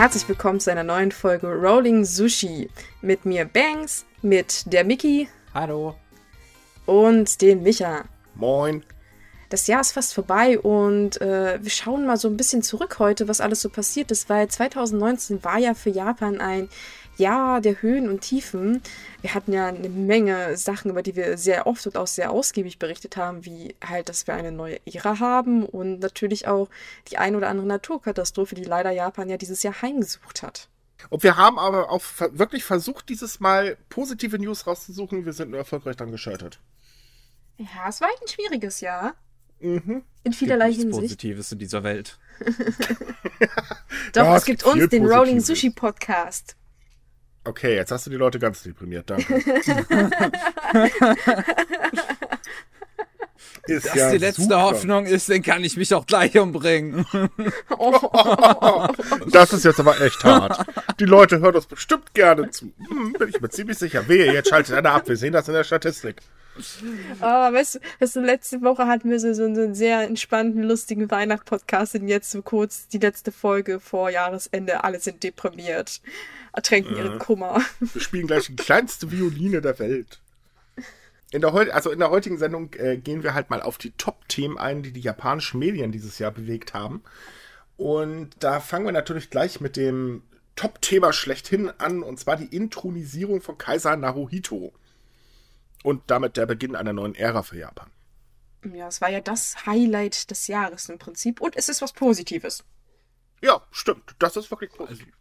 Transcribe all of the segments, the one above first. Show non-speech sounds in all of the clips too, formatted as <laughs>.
Herzlich willkommen zu einer neuen Folge Rolling Sushi. Mit mir Banks, mit der Mickey. Hallo. Und den Micha. Moin. Das Jahr ist fast vorbei und äh, wir schauen mal so ein bisschen zurück heute, was alles so passiert ist, weil 2019 war ja für Japan ein Jahr der Höhen und Tiefen. Wir hatten ja eine Menge Sachen, über die wir sehr oft und auch sehr ausgiebig berichtet haben, wie halt, dass wir eine neue Ära haben und natürlich auch die ein oder andere Naturkatastrophe, die leider Japan ja dieses Jahr heimgesucht hat. Und wir haben aber auch wirklich versucht, dieses Mal positive News rauszusuchen. Wir sind nur erfolgreich dann gescheitert. Ja, es war ein schwieriges Jahr. Mhm. In vielerlei gibt Hinsicht. Positives in dieser Welt. <laughs> <laughs> Doch, Ja, es es gibt uns, den Rolling Positives. Sushi Podcast. Okay, jetzt hast du die Leute ganz deprimiert. Danke. <laughs> ist Das ja die letzte super. Hoffnung ist, dann kann ich mich auch gleich umbringen. <laughs> Das ist jetzt aber echt hart. Die Leute hören uns bestimmt gerne zu. Hm, bin ich mir ziemlich sicher. Wehe, jetzt schaltet einer ab. Wir sehen das in der Statistik. Ah, weißt, du, weißt du, letzte Woche hatten wir so, so einen sehr entspannten, lustigen Weihnachtspodcast und jetzt so kurz die letzte Folge vor Jahresende. Alle sind deprimiert, ertränken ihren Kummer. Wir spielen gleich die kleinste Violine der Welt. In der, also in der heutigen Sendung äh, gehen wir halt mal auf die Top-Themen ein, die die japanischen Medien dieses Jahr bewegt haben. Und da fangen wir natürlich gleich mit dem Top-Thema schlechthin an, und zwar die Intronisierung von Kaiser Naruhito. Und damit der Beginn einer neuen Ära für Japan. Ja, es war ja das Highlight des Jahres im Prinzip und es ist was Positives. Ja, stimmt. Das ist wirklich positiv.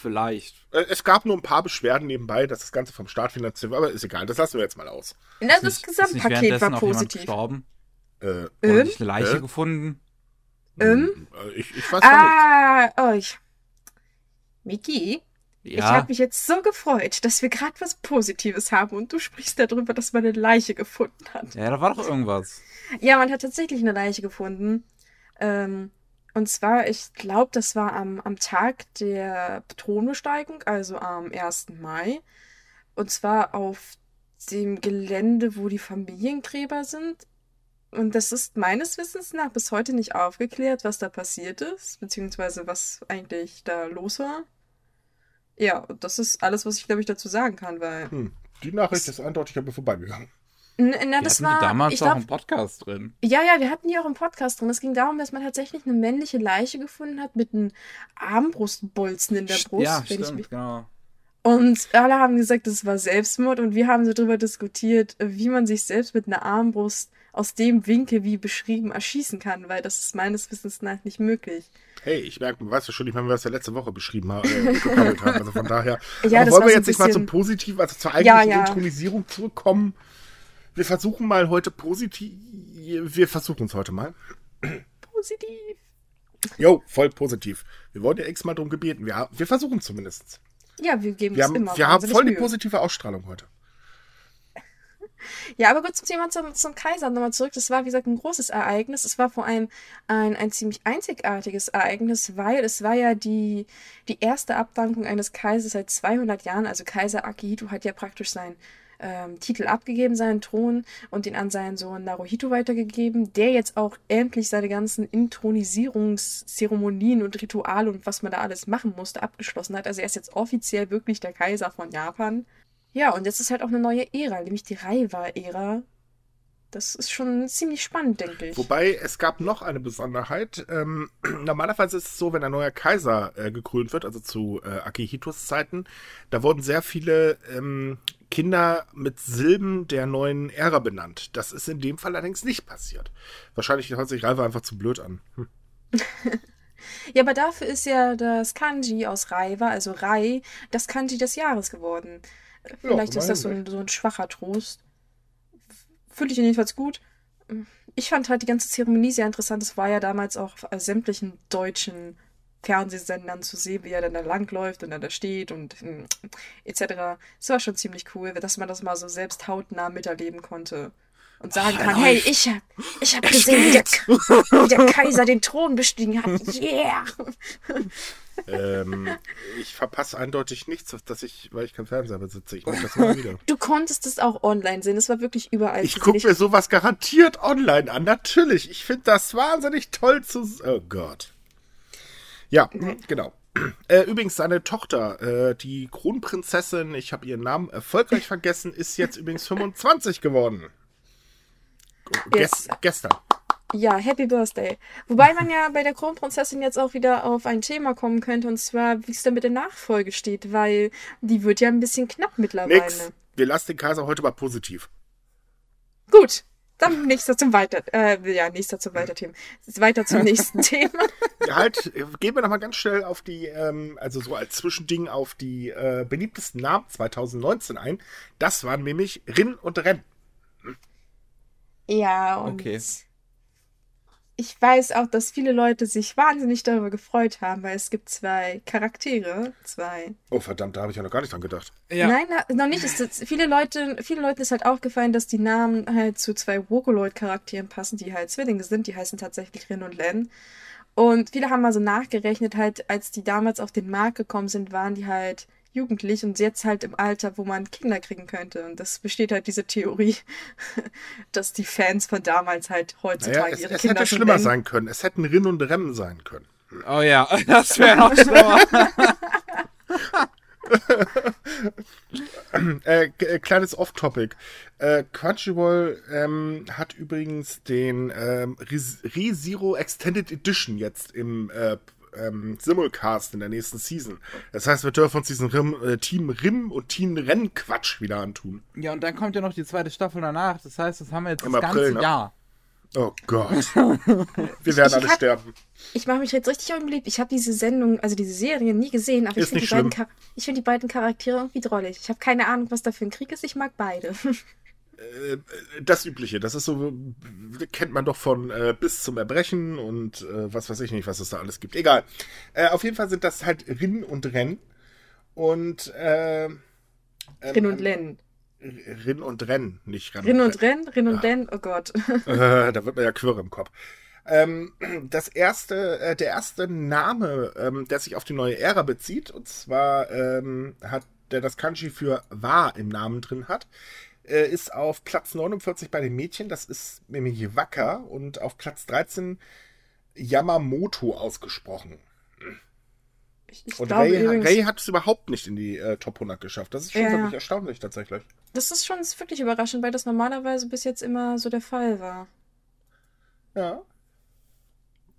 Vielleicht. Äh, Es gab nur ein paar Beschwerden nebenbei, dass das Ganze vom Staat finanziert wird, aber ist egal, das lassen wir jetzt mal aus. Na, das nicht- ist nicht Gesamtpaket war positiv. gestorben? Äh, Oder Ähm? nicht eine Leiche Äh? gefunden? Ähm? äh, ich, ich weiß ah. Ah, oh, ich. Miki, ich Ja. habe mich jetzt so gefreut, dass wir gerade was Positives haben und du sprichst darüber, dass man eine Leiche gefunden hat. Ja, da war doch irgendwas. Ja, man hat tatsächlich eine Leiche gefunden. Ähm, und zwar, ich glaube, das war am, am Tag der Thronbesteigung, also am 1. Mai. Und zwar auf dem Gelände, wo die Familiengräber sind. Und das ist meines Wissens nach bis heute nicht aufgeklärt, was da passiert ist, beziehungsweise was eigentlich da los war. Ja, das ist alles, was ich, glaube ich, dazu sagen kann, weil. Hm, die Nachricht ist eindeutig an mir vorbeigegangen. Na, Wir das hatten war. die damals ich auch glaub, im Podcast drin. Ja, ja, wir hatten die auch im Podcast drin. Es ging darum, dass man tatsächlich eine männliche Leiche gefunden hat mit einem Armbrustbolzen in der Brust. ja, wenn ich stimmt, mich... genau. Und alle haben gesagt, das war Selbstmord und wir haben so darüber diskutiert, wie man sich selbst mit einer Armbrust aus dem Winkel, wie beschrieben, erschießen kann, weil das ist meines Wissens nach nicht möglich. Hey, ich merke, man weiß ja schon nicht mehr, wie wir ja letzte Woche beschrieben haben, äh, haben. Also von daher. <laughs> Ja, wollen wir so jetzt ein nicht mal bisschen- zum Positiven, also zur eigentlichen ja. Intronisierung zurückkommen? Wir versuchen mal heute positiv. Wir versuchen es heute mal. Positiv. Jo, voll positiv. Wir wurden ja x-mal drum gebeten. Wir, wir versuchen zumindest. Ja, wir geben Wir uns haben, immer wir haben wahnsinnig voll die Mühe. positive Ausstrahlung heute. <laughs> Ja, aber gut zum Thema zum, zum Kaiser nochmal zurück. Das war, wie gesagt, ein großes Ereignis. Es war vor allem ein, ein ziemlich einzigartiges Ereignis, weil es war ja die, die erste Abdankung eines Kaisers seit 200 Jahren. Also Kaiser Akihito hat ja praktisch seinen ähm, Titel abgegeben, seinen Thron und den an seinen Sohn Naruhito weitergegeben, der jetzt auch endlich seine ganzen Intronisierungszeremonien und Rituale und was man da alles machen musste, abgeschlossen hat. Also er ist jetzt offiziell wirklich der Kaiser von Japan. Ja, und jetzt ist halt auch eine neue Ära, nämlich die Reiwa-Ära. Das ist schon ziemlich spannend, denke ich. Wobei es gab noch eine Besonderheit. Ähm, <clears throat> normalerweise ist es so, wenn ein neuer Kaiser äh, gekrönt wird, also zu äh, Akihitos Zeiten, da wurden sehr viele ähm, Kinder mit Silben der neuen Ära benannt. Das ist in dem Fall allerdings nicht passiert. Wahrscheinlich hört sich Ralf einfach zu blöd an. Hm. <laughs> Ja, aber dafür ist ja das Kanji aus Reiwa, also Rai, das Kanji des Jahres geworden. Vielleicht ist das so ein, so ein schwacher Trost. Fühle ich jedenfalls gut. Ich fand halt die ganze Zeremonie sehr interessant. Es war ja damals auch auf sämtlichen deutschen Fernsehsendern zu sehen, wie er dann da langläuft und dann da steht und mm, etc. Es war schon ziemlich cool, dass man das mal so selbst hautnah miterleben konnte. Und sagen Oh, kann, hey, läuft. ich hab, ich hab gesehen, wie der, wie der Kaiser den Thron bestiegen hat. Yeah! Ähm, ich verpasse eindeutig nichts, dass ich, weil ich kein Fernseher besitze. Ich mache das immer wieder. Du konntest es auch online sehen. Es war wirklich überall Ich gucke mir sowas garantiert online an. Natürlich. Ich finde das wahnsinnig toll zu. Oh Gott. Ja, genau. <clears throat> Äh, übrigens, seine Tochter, äh, die Kronprinzessin, ich habe ihren Namen erfolgreich <laughs> vergessen, ist jetzt übrigens 25 geworden. Yes. gestern. Ja, Happy Birthday. Wobei man ja bei der Kronprinzessin jetzt auch wieder auf ein Thema kommen könnte, und zwar, wie es da mit der Nachfolge steht, weil die wird ja ein bisschen knapp mittlerweile. Nix. Wir lassen den Kaiser heute mal positiv. Gut, dann nächster zum Weiter, äh, ja, nächster zum Weiterthemen. Weiter zum nächsten <laughs> Thema. Halt, gehen wir nochmal ganz schnell auf die, ähm, also so als Zwischending auf die äh, beliebtesten Namen 2019 ein. Das waren nämlich Rinn und Renn. Ja, und okay ich weiß auch, dass viele Leute sich wahnsinnig darüber gefreut haben, weil es gibt zwei Charaktere, zwei. Oh verdammt, da habe ich ja noch gar nicht dran gedacht. Ja. Nein, noch nicht. Ist, viele Leute, viele Leuten ist halt aufgefallen, dass die Namen halt zu zwei Vocaloid-Charakteren passen, die halt Zwillinge sind. Die heißen tatsächlich Rin und Len. Und viele haben mal so nachgerechnet, halt, als die damals auf den Markt gekommen sind, waren die halt jugendlich und jetzt halt im Alter, wo man Kinder kriegen könnte. Und das besteht halt diese Theorie, <laughs> dass die Fans von damals halt heutzutage naja, es, ihre es Kinder. Es hätte schlimmer nennen. sein können. Es hätten Rinn und Rem sein können. Oh ja, <laughs> das wäre noch <laughs> schlimmer. Äh, äh, kleines Off-Topic. Äh, Crunchyroll ähm, hat übrigens den ähm, ReZero Extended Edition jetzt im äh, ähm, Simulcast in der nächsten Season. Das heißt, wir dürfen uns diesen Rim, äh, Team Rim und Team Renn Quatsch wieder antun. Ja, und dann kommt ja noch die zweite Staffel danach. Das heißt, das haben wir jetzt Im das April, ganze ne? Jahr. Oh Gott. <laughs> wir werden alle hab, sterben. Ich mache mich jetzt richtig unbeliebt. Ich habe diese Sendung, also diese Serie nie gesehen, aber ist ich finde die, find die beiden Charaktere irgendwie drollig. Ich habe keine Ahnung, was da für ein Krieg ist. Ich mag beide. <laughs> Äh, das Übliche, das ist so, kennt man doch von äh, bis zum Erbrechen und äh, was weiß ich nicht, was es da alles gibt. Egal. Äh, auf jeden Fall sind das halt Rin und Renn. Und äh, ähm, Rin und Len. Rin und Renn, nicht Renn. Rin und Renn, Rin und Len, oh Gott. <laughs> Äh, da wird man ja quirr im Kopf. Ähm, das erste, äh, der erste Name, ähm, der sich auf die neue Ära bezieht, und zwar ähm, hat der das Kanji für wahr im Namen drin hat, äh, ist auf Platz 49 bei den Mädchen, das ist nämlich Wacker und auf Platz 13 Yamamoto ausgesprochen. Ich, ich und Ray, übrigens, Ray, hat es überhaupt nicht in die äh, Top 100 geschafft. Das ist schon ja. wirklich erstaunlich tatsächlich. Das ist schon wirklich überraschend, weil das normalerweise bis jetzt immer so der Fall war. Ja.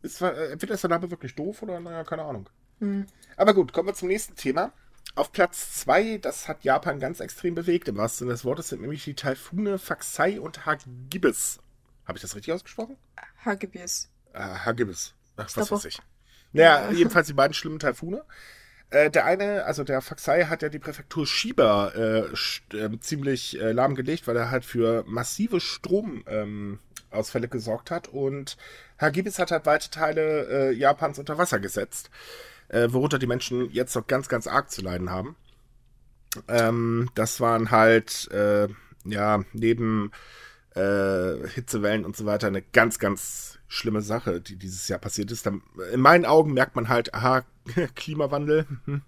Ist, äh, entweder ist der Name wirklich doof oder naja, keine Ahnung. Hm. Aber gut, kommen wir zum nächsten Thema. Auf Platz 2, das hat Japan ganz extrem bewegt, im wahrsten Sinne des Wortes, sind nämlich die Taifune Faxai und Hagibis. Habe ich das richtig ausgesprochen? Hagibis. Äh, Hagibis. Ach, was weiß ich. Naja, ja. jedenfalls die beiden schlimmen Taifune. Äh, der eine, also der Faxai hat ja die Präfektur Shiba äh, äh, ziemlich lahmgelegt, weil er halt für massive Stromausfälle ähm, gesorgt hat und Hagibis hat halt weite Teile äh, Japans unter Wasser gesetzt äh, worunter die Menschen jetzt noch ganz, ganz arg zu leiden haben. Ähm, das waren halt, ja, neben äh, Hitzewellen und so weiter eine ganz, ganz schlimme Sache, die dieses Jahr passiert ist. Dann, in meinen Augen merkt man halt, aha, <laughs> Klimawandel. Hm.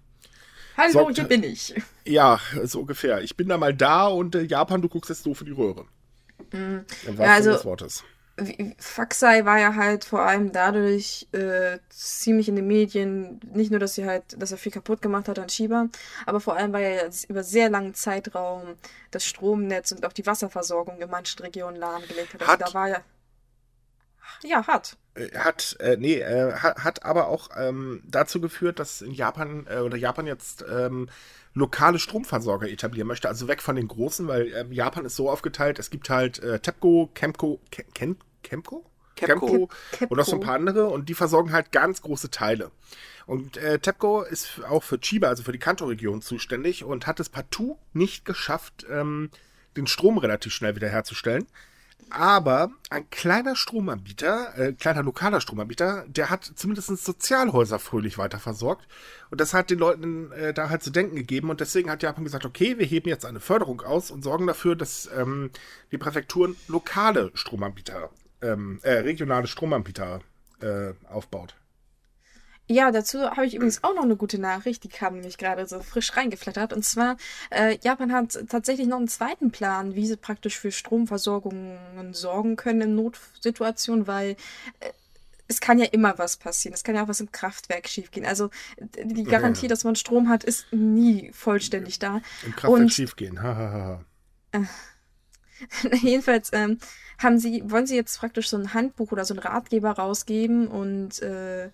Hallo, Sorgt, hier bin ich. Ja, so ungefähr. Ich bin da mal da und äh, Japan, du guckst jetzt so für die Röhre. Mhm. Im ja, also, des Wortes. Faxai war ja halt vor allem dadurch äh, ziemlich in den Medien, nicht nur, dass sie halt, dass er viel kaputt gemacht hat an Shiba, aber vor allem, weil er über sehr langen Zeitraum das Stromnetz und auch die Wasserversorgung in manchen Regionen lahmgelegt hat. Also hat da war ja. Ja, hat. Äh, hat, äh, nee, äh, hat, hat aber auch ähm, dazu geführt, dass in Japan äh, oder Japan jetzt ähm, lokale Stromversorger etablieren möchte, also weg von den großen, weil ähm, Japan ist so aufgeteilt, es gibt halt äh, TEPCO, Chemco, Chem Chemco? Chemco und noch so ein paar andere und die versorgen halt ganz große Teile. Und äh, TEPCO ist auch für Chiba, also für die Kanto-Region zuständig und hat es partout nicht geschafft, ähm, den Strom relativ schnell wiederherzustellen. Aber ein kleiner Stromanbieter, äh, kleiner lokaler Stromanbieter, der hat zumindest Sozialhäuser fröhlich weiter versorgt. Und das hat den Leuten äh, da halt zu denken gegeben. Und deswegen hat Japan gesagt, okay, wir heben jetzt eine Förderung aus und sorgen dafür, dass ähm, die Präfekturen lokale Stromanbieter, ähm, äh, regionale Stromanbieter äh, aufbaut. Ja, dazu habe ich übrigens auch noch eine gute Nachricht, die kam nämlich gerade so frisch reingeflattert. Und zwar, äh, Japan hat tatsächlich noch einen zweiten Plan, wie sie praktisch für Stromversorgungen sorgen können in Notsituationen, weil äh, es kann ja immer was passieren. Es kann ja auch was im Kraftwerk schiefgehen. Also die Garantie, ja. dass man Strom hat, ist nie vollständig da. Im Kraftwerk Und, schiefgehen. Ha, ha, ha. Äh, <laughs> jedenfalls ähm, haben sie, wollen sie jetzt praktisch so ein Handbuch oder so ein Ratgeber rausgeben und äh,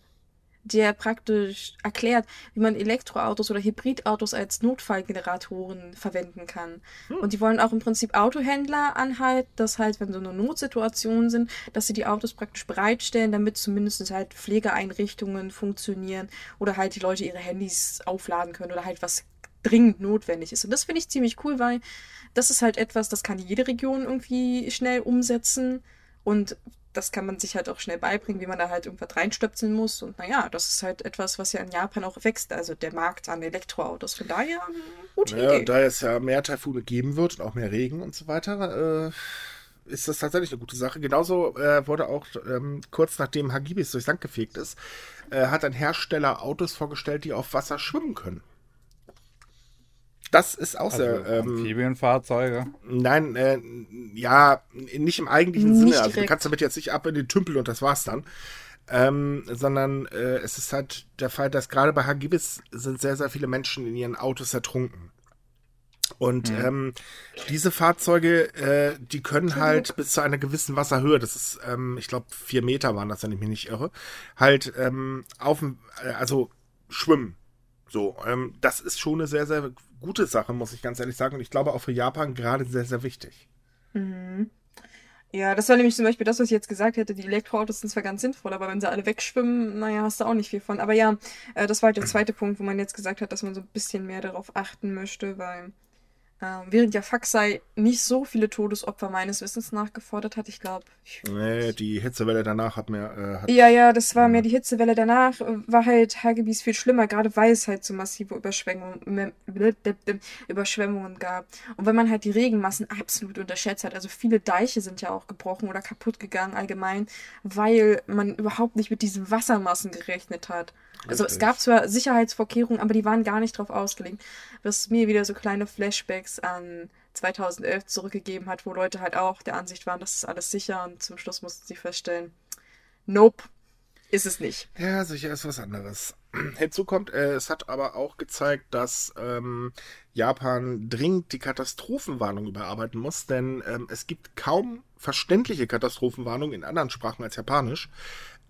der praktisch erklärt, wie man Elektroautos oder Hybridautos als Notfallgeneratoren verwenden kann. Hm. Und die wollen auch im Prinzip Autohändler anhalten, dass halt, wenn so eine Notsituation sind, dass sie die Autos praktisch bereitstellen, damit zumindest halt Pflegeeinrichtungen funktionieren oder halt die Leute ihre Handys aufladen können oder halt was dringend notwendig ist. Und das finde ich ziemlich cool, weil das ist halt etwas, das kann jede Region irgendwie schnell umsetzen. Und das kann man sich halt auch schnell beibringen, wie man da halt irgendwas reinstöpseln muss. Und naja, das ist halt etwas, was ja in Japan auch wächst, also der Markt an Elektroautos. Von daher, gute naja, Idee. Da es ja mehr Taifune geben wird und auch mehr Regen und so weiter, äh, ist das tatsächlich eine gute Sache. Genauso äh, wurde auch ähm, kurz nachdem Hagibis durchs Land gefegt ist, äh, hat ein Hersteller Autos vorgestellt, die auf Wasser schwimmen können. Das ist auch also sehr. Ähm, Amphibienfahrzeuge? Nein, äh, ja, nicht im eigentlichen nicht Sinne. Direkt. Also du kannst damit jetzt nicht ab in den Tümpel und das war's dann. Ähm, sondern äh, es ist halt der Fall, dass gerade bei Hagibis sind sehr, sehr viele Menschen in ihren Autos ertrunken. Und mhm. ähm, diese Fahrzeuge, äh, die können halt bis zu einer gewissen Wasserhöhe, das ist, ähm, ich glaube, vier Meter waren das, wenn ich mich nicht irre, halt ähm, auf, äh, also schwimmen. So, ähm, das ist schon eine sehr, sehr gute Sache, muss ich ganz ehrlich sagen. Und ich glaube auch für Japan gerade sehr, sehr wichtig. Mhm. Ja, das war nämlich zum Beispiel das, was ich jetzt gesagt hätte. Die Elektroautos sind zwar ganz sinnvoll, aber wenn sie alle wegschwimmen, naja, hast du auch nicht viel von. Aber ja, äh, das war halt der zweite Punkt, wo man jetzt gesagt hat, dass man so ein bisschen mehr darauf achten möchte, weil ähm, während ja Faxai nicht so viele Todesopfer meines Wissens nachgefordert hat, ich glaube. Nee, die Hitzewelle danach hat mehr. Äh, hat, ja, ja, das war mehr die Hitzewelle danach, äh, war halt Hagebis viel schlimmer, gerade weil es halt so massive Überschwemmungen, Überschwemmungen gab. Und wenn man halt die Regenmassen absolut unterschätzt hat, also viele Deiche sind ja auch gebrochen oder kaputt gegangen allgemein, weil man überhaupt nicht mit diesen Wassermassen gerechnet hat. Also es gab zwar Sicherheitsvorkehrungen, aber die waren gar nicht drauf ausgelegt, was mir wieder so kleine Flashbacks an 2011 zurückgegeben hat, wo Leute halt auch der Ansicht waren, das ist alles sicher und zum Schluss mussten sie feststellen, nope, ist es nicht. Ja, sicher ist was anderes. <clears throat> Hinzu kommt, äh, es hat aber auch gezeigt, dass ähm, Japan dringend die Katastrophenwarnung überarbeiten muss, denn ähm, es gibt kaum verständliche Katastrophenwarnungen in anderen Sprachen als Japanisch.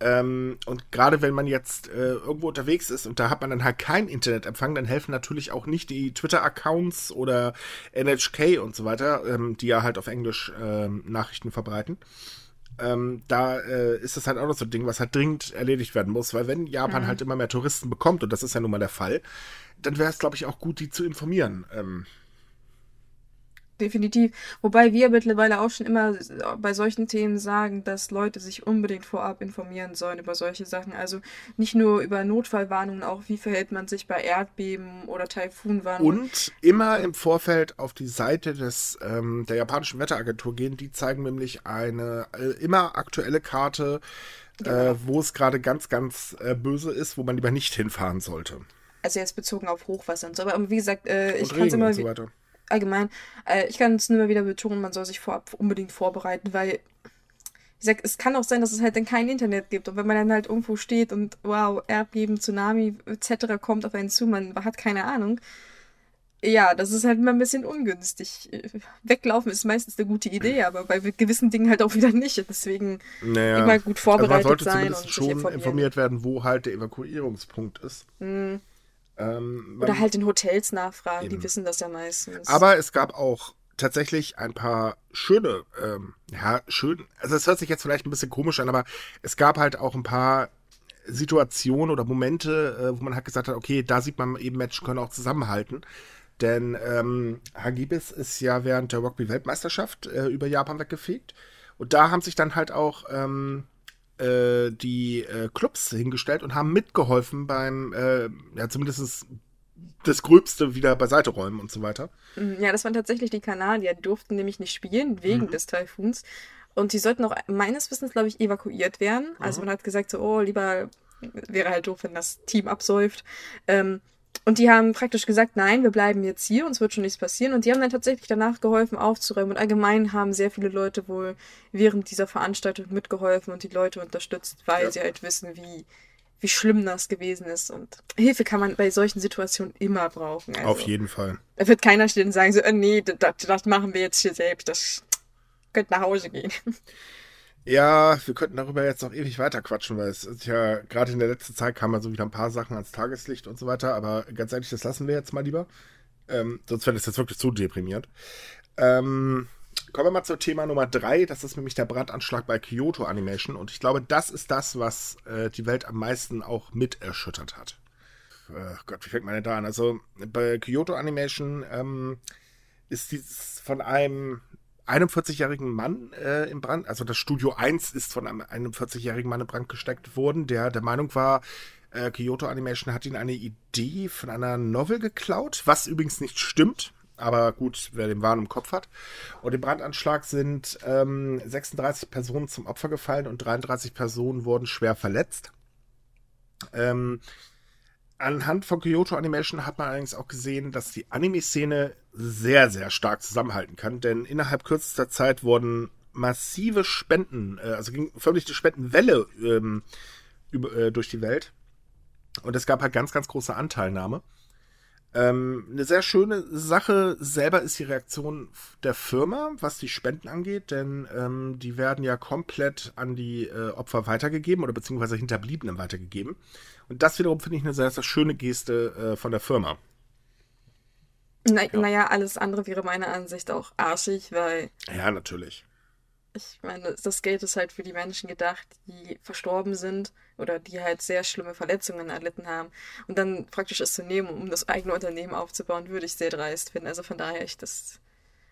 Ähm, und gerade wenn man jetzt äh, irgendwo unterwegs ist und da hat man dann halt kein Internetempfang, dann helfen natürlich auch nicht die Twitter-Accounts oder NHK und so weiter, ähm, die ja halt auf Englisch ähm, Nachrichten verbreiten. Ähm, da äh, ist das halt auch noch so ein Ding, was halt dringend erledigt werden muss, weil wenn Japan mhm. halt immer mehr Touristen bekommt, und das ist ja nun mal der Fall, dann wäre es, glaube ich, auch gut, die zu informieren. Definitiv. Wobei wir mittlerweile auch schon immer bei solchen Themen sagen, dass Leute sich unbedingt vorab informieren sollen über solche Sachen. Also nicht nur über Notfallwarnungen, auch wie verhält man sich bei Erdbeben oder Taifunwarnungen. Und immer im Vorfeld auf die Seite des, ähm, der japanischen Wetteragentur gehen. Die zeigen nämlich eine äh, immer aktuelle Karte, äh, genau. äh, wo es gerade ganz, ganz äh, böse ist, wo man lieber nicht hinfahren sollte. Also jetzt bezogen auf Hochwasser und so. Aber wie gesagt, äh, ich kann es immer... So weiter allgemein, äh, ich kann es nur mal wieder betonen, man soll sich vorab unbedingt vorbereiten, weil ich sag, es kann auch sein, dass es halt dann kein Internet gibt. Und wenn man dann halt irgendwo steht und wow, Erdbeben, Tsunami etc. kommt auf einen zu, man hat keine Ahnung. Ja, das ist halt immer ein bisschen ungünstig. Weglaufen ist meistens eine gute Idee, aber bei gewissen Dingen halt auch wieder nicht. Deswegen naja, immer gut vorbereitet also man sollte sein und schon informiert werden, wo halt der Evakuierungspunkt ist. Mhm. Ähm, Oder halt in Hotels nachfragen, eben. die wissen das ja meistens. Aber es gab auch tatsächlich ein paar schöne, ähm, ja, schön, also es hört sich jetzt vielleicht ein bisschen komisch an, aber es gab halt auch ein paar Situationen oder Momente, äh, wo man halt gesagt hat, okay, da sieht man eben, Menschen können auch zusammenhalten. Denn ähm, Hagibis ist ja während der Rugby-Weltmeisterschaft äh, über Japan weggefegt. Und da haben sich dann halt auch ähm, äh, die äh, Clubs hingestellt und haben mitgeholfen beim, äh, ja, zumindest das Gröbste wieder beiseite räumen und so weiter. Mhm, ja, das waren tatsächlich die Kanadier. Die durften nämlich nicht spielen wegen mhm. des Taifuns. Und die sollten auch meines Wissens, glaube ich, evakuiert werden. Also mhm. man hat gesagt, so, oh, lieber wäre halt doof, wenn das Team absäuft. Ähm, und die haben praktisch gesagt, nein, wir bleiben jetzt hier, uns wird schon nichts passieren. Und die haben dann tatsächlich danach geholfen aufzuräumen. Und allgemein haben sehr viele Leute wohl während dieser Veranstaltung mitgeholfen und die Leute unterstützt, weil ja. sie halt wissen, wie, wie schlimm das gewesen ist. Und Hilfe kann man bei solchen Situationen immer brauchen. Also, Auf jeden Fall. Da wird keiner stehen und sagen so, äh, nee, das, das machen wir jetzt hier selbst. Das könnte nach Hause gehen. Ja, wir könnten darüber jetzt noch ewig weiter quatschen, weil es ist ja gerade in der letzten Zeit kamen so wieder ein paar Sachen ans Tageslicht und so weiter, aber ganz ehrlich, das lassen wir jetzt mal lieber. Ähm, sonst wäre das jetzt wirklich zu deprimiert. Ähm, kommen wir mal zum Thema Nummer drei. Das ist nämlich der Brandanschlag bei Kyoto Animation. Und ich glaube, das ist das, was äh, die Welt am meisten auch mit erschüttert hat. Äh, Gott, wie fängt man denn da an? Also bei Kyoto Animation ähm, ist dieses von einem 41-jährigen Mann äh, im Brand, also das Studio 1 ist von einem 41-jährigen Mann in Brand gesteckt worden, der der Meinung war, äh, Kyoto Animation hat ihn eine Idee von einer Novel geklaut, was übrigens nicht stimmt. Aber gut, wer den Wahn im Kopf hat. Und im Brandanschlag sind ähm, 36 Personen zum Opfer gefallen und 33 Personen wurden schwer verletzt. Ähm, Anhand von Kyoto Animation hat man allerdings auch gesehen, dass die Anime-Szene sehr, sehr stark zusammenhalten kann, denn innerhalb kürzester Zeit wurden massive Spenden, äh, also ging förmlich eine Spendenwelle ähm, über, äh, durch die Welt. Und es gab halt ganz, ganz große Anteilnahme. Ähm, eine sehr schöne Sache selber ist die Reaktion der Firma, was die Spenden angeht, denn ähm, die werden ja komplett an die äh, Opfer weitergegeben oder beziehungsweise Hinterbliebenen weitergegeben. Und das wiederum finde ich eine sehr, sehr schöne Geste äh, von der Firma. Na, ja. Naja, alles andere wäre meiner Ansicht auch arschig, weil. Ja, natürlich. Ich meine, das Geld ist halt für die Menschen gedacht, die verstorben sind oder die halt sehr schlimme Verletzungen erlitten haben. Und dann praktisch es zu nehmen, um das eigene Unternehmen aufzubauen, würde ich sehr dreist finden. Also von daher, ich das.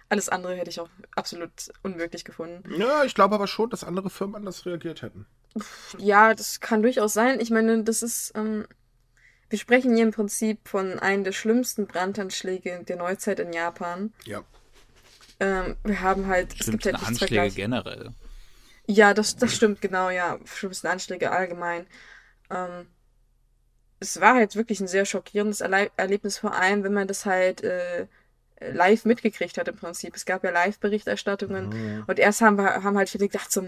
Alles andere hätte ich auch absolut unmöglich gefunden. Ja, ich glaube aber schon, dass andere Firmen anders reagiert hätten. Ja, das kann durchaus sein. Ich meine, das ist. Ähm, wir sprechen hier im Prinzip von einem der schlimmsten Brandanschläge der Neuzeit in Japan. Ja. Ähm, wir haben halt. Es gibt halt Anschläge generell. Ja, das, das stimmt, genau, ja. Schlimmsten Anschläge allgemein. Ähm, es war halt wirklich ein sehr schockierendes Erle Erlebnis, vor allem, wenn man das halt äh, live mitgekriegt hat im Prinzip. Es gab ja Live-Berichterstattungen mhm. und erst haben wir haben halt viele gedacht, so,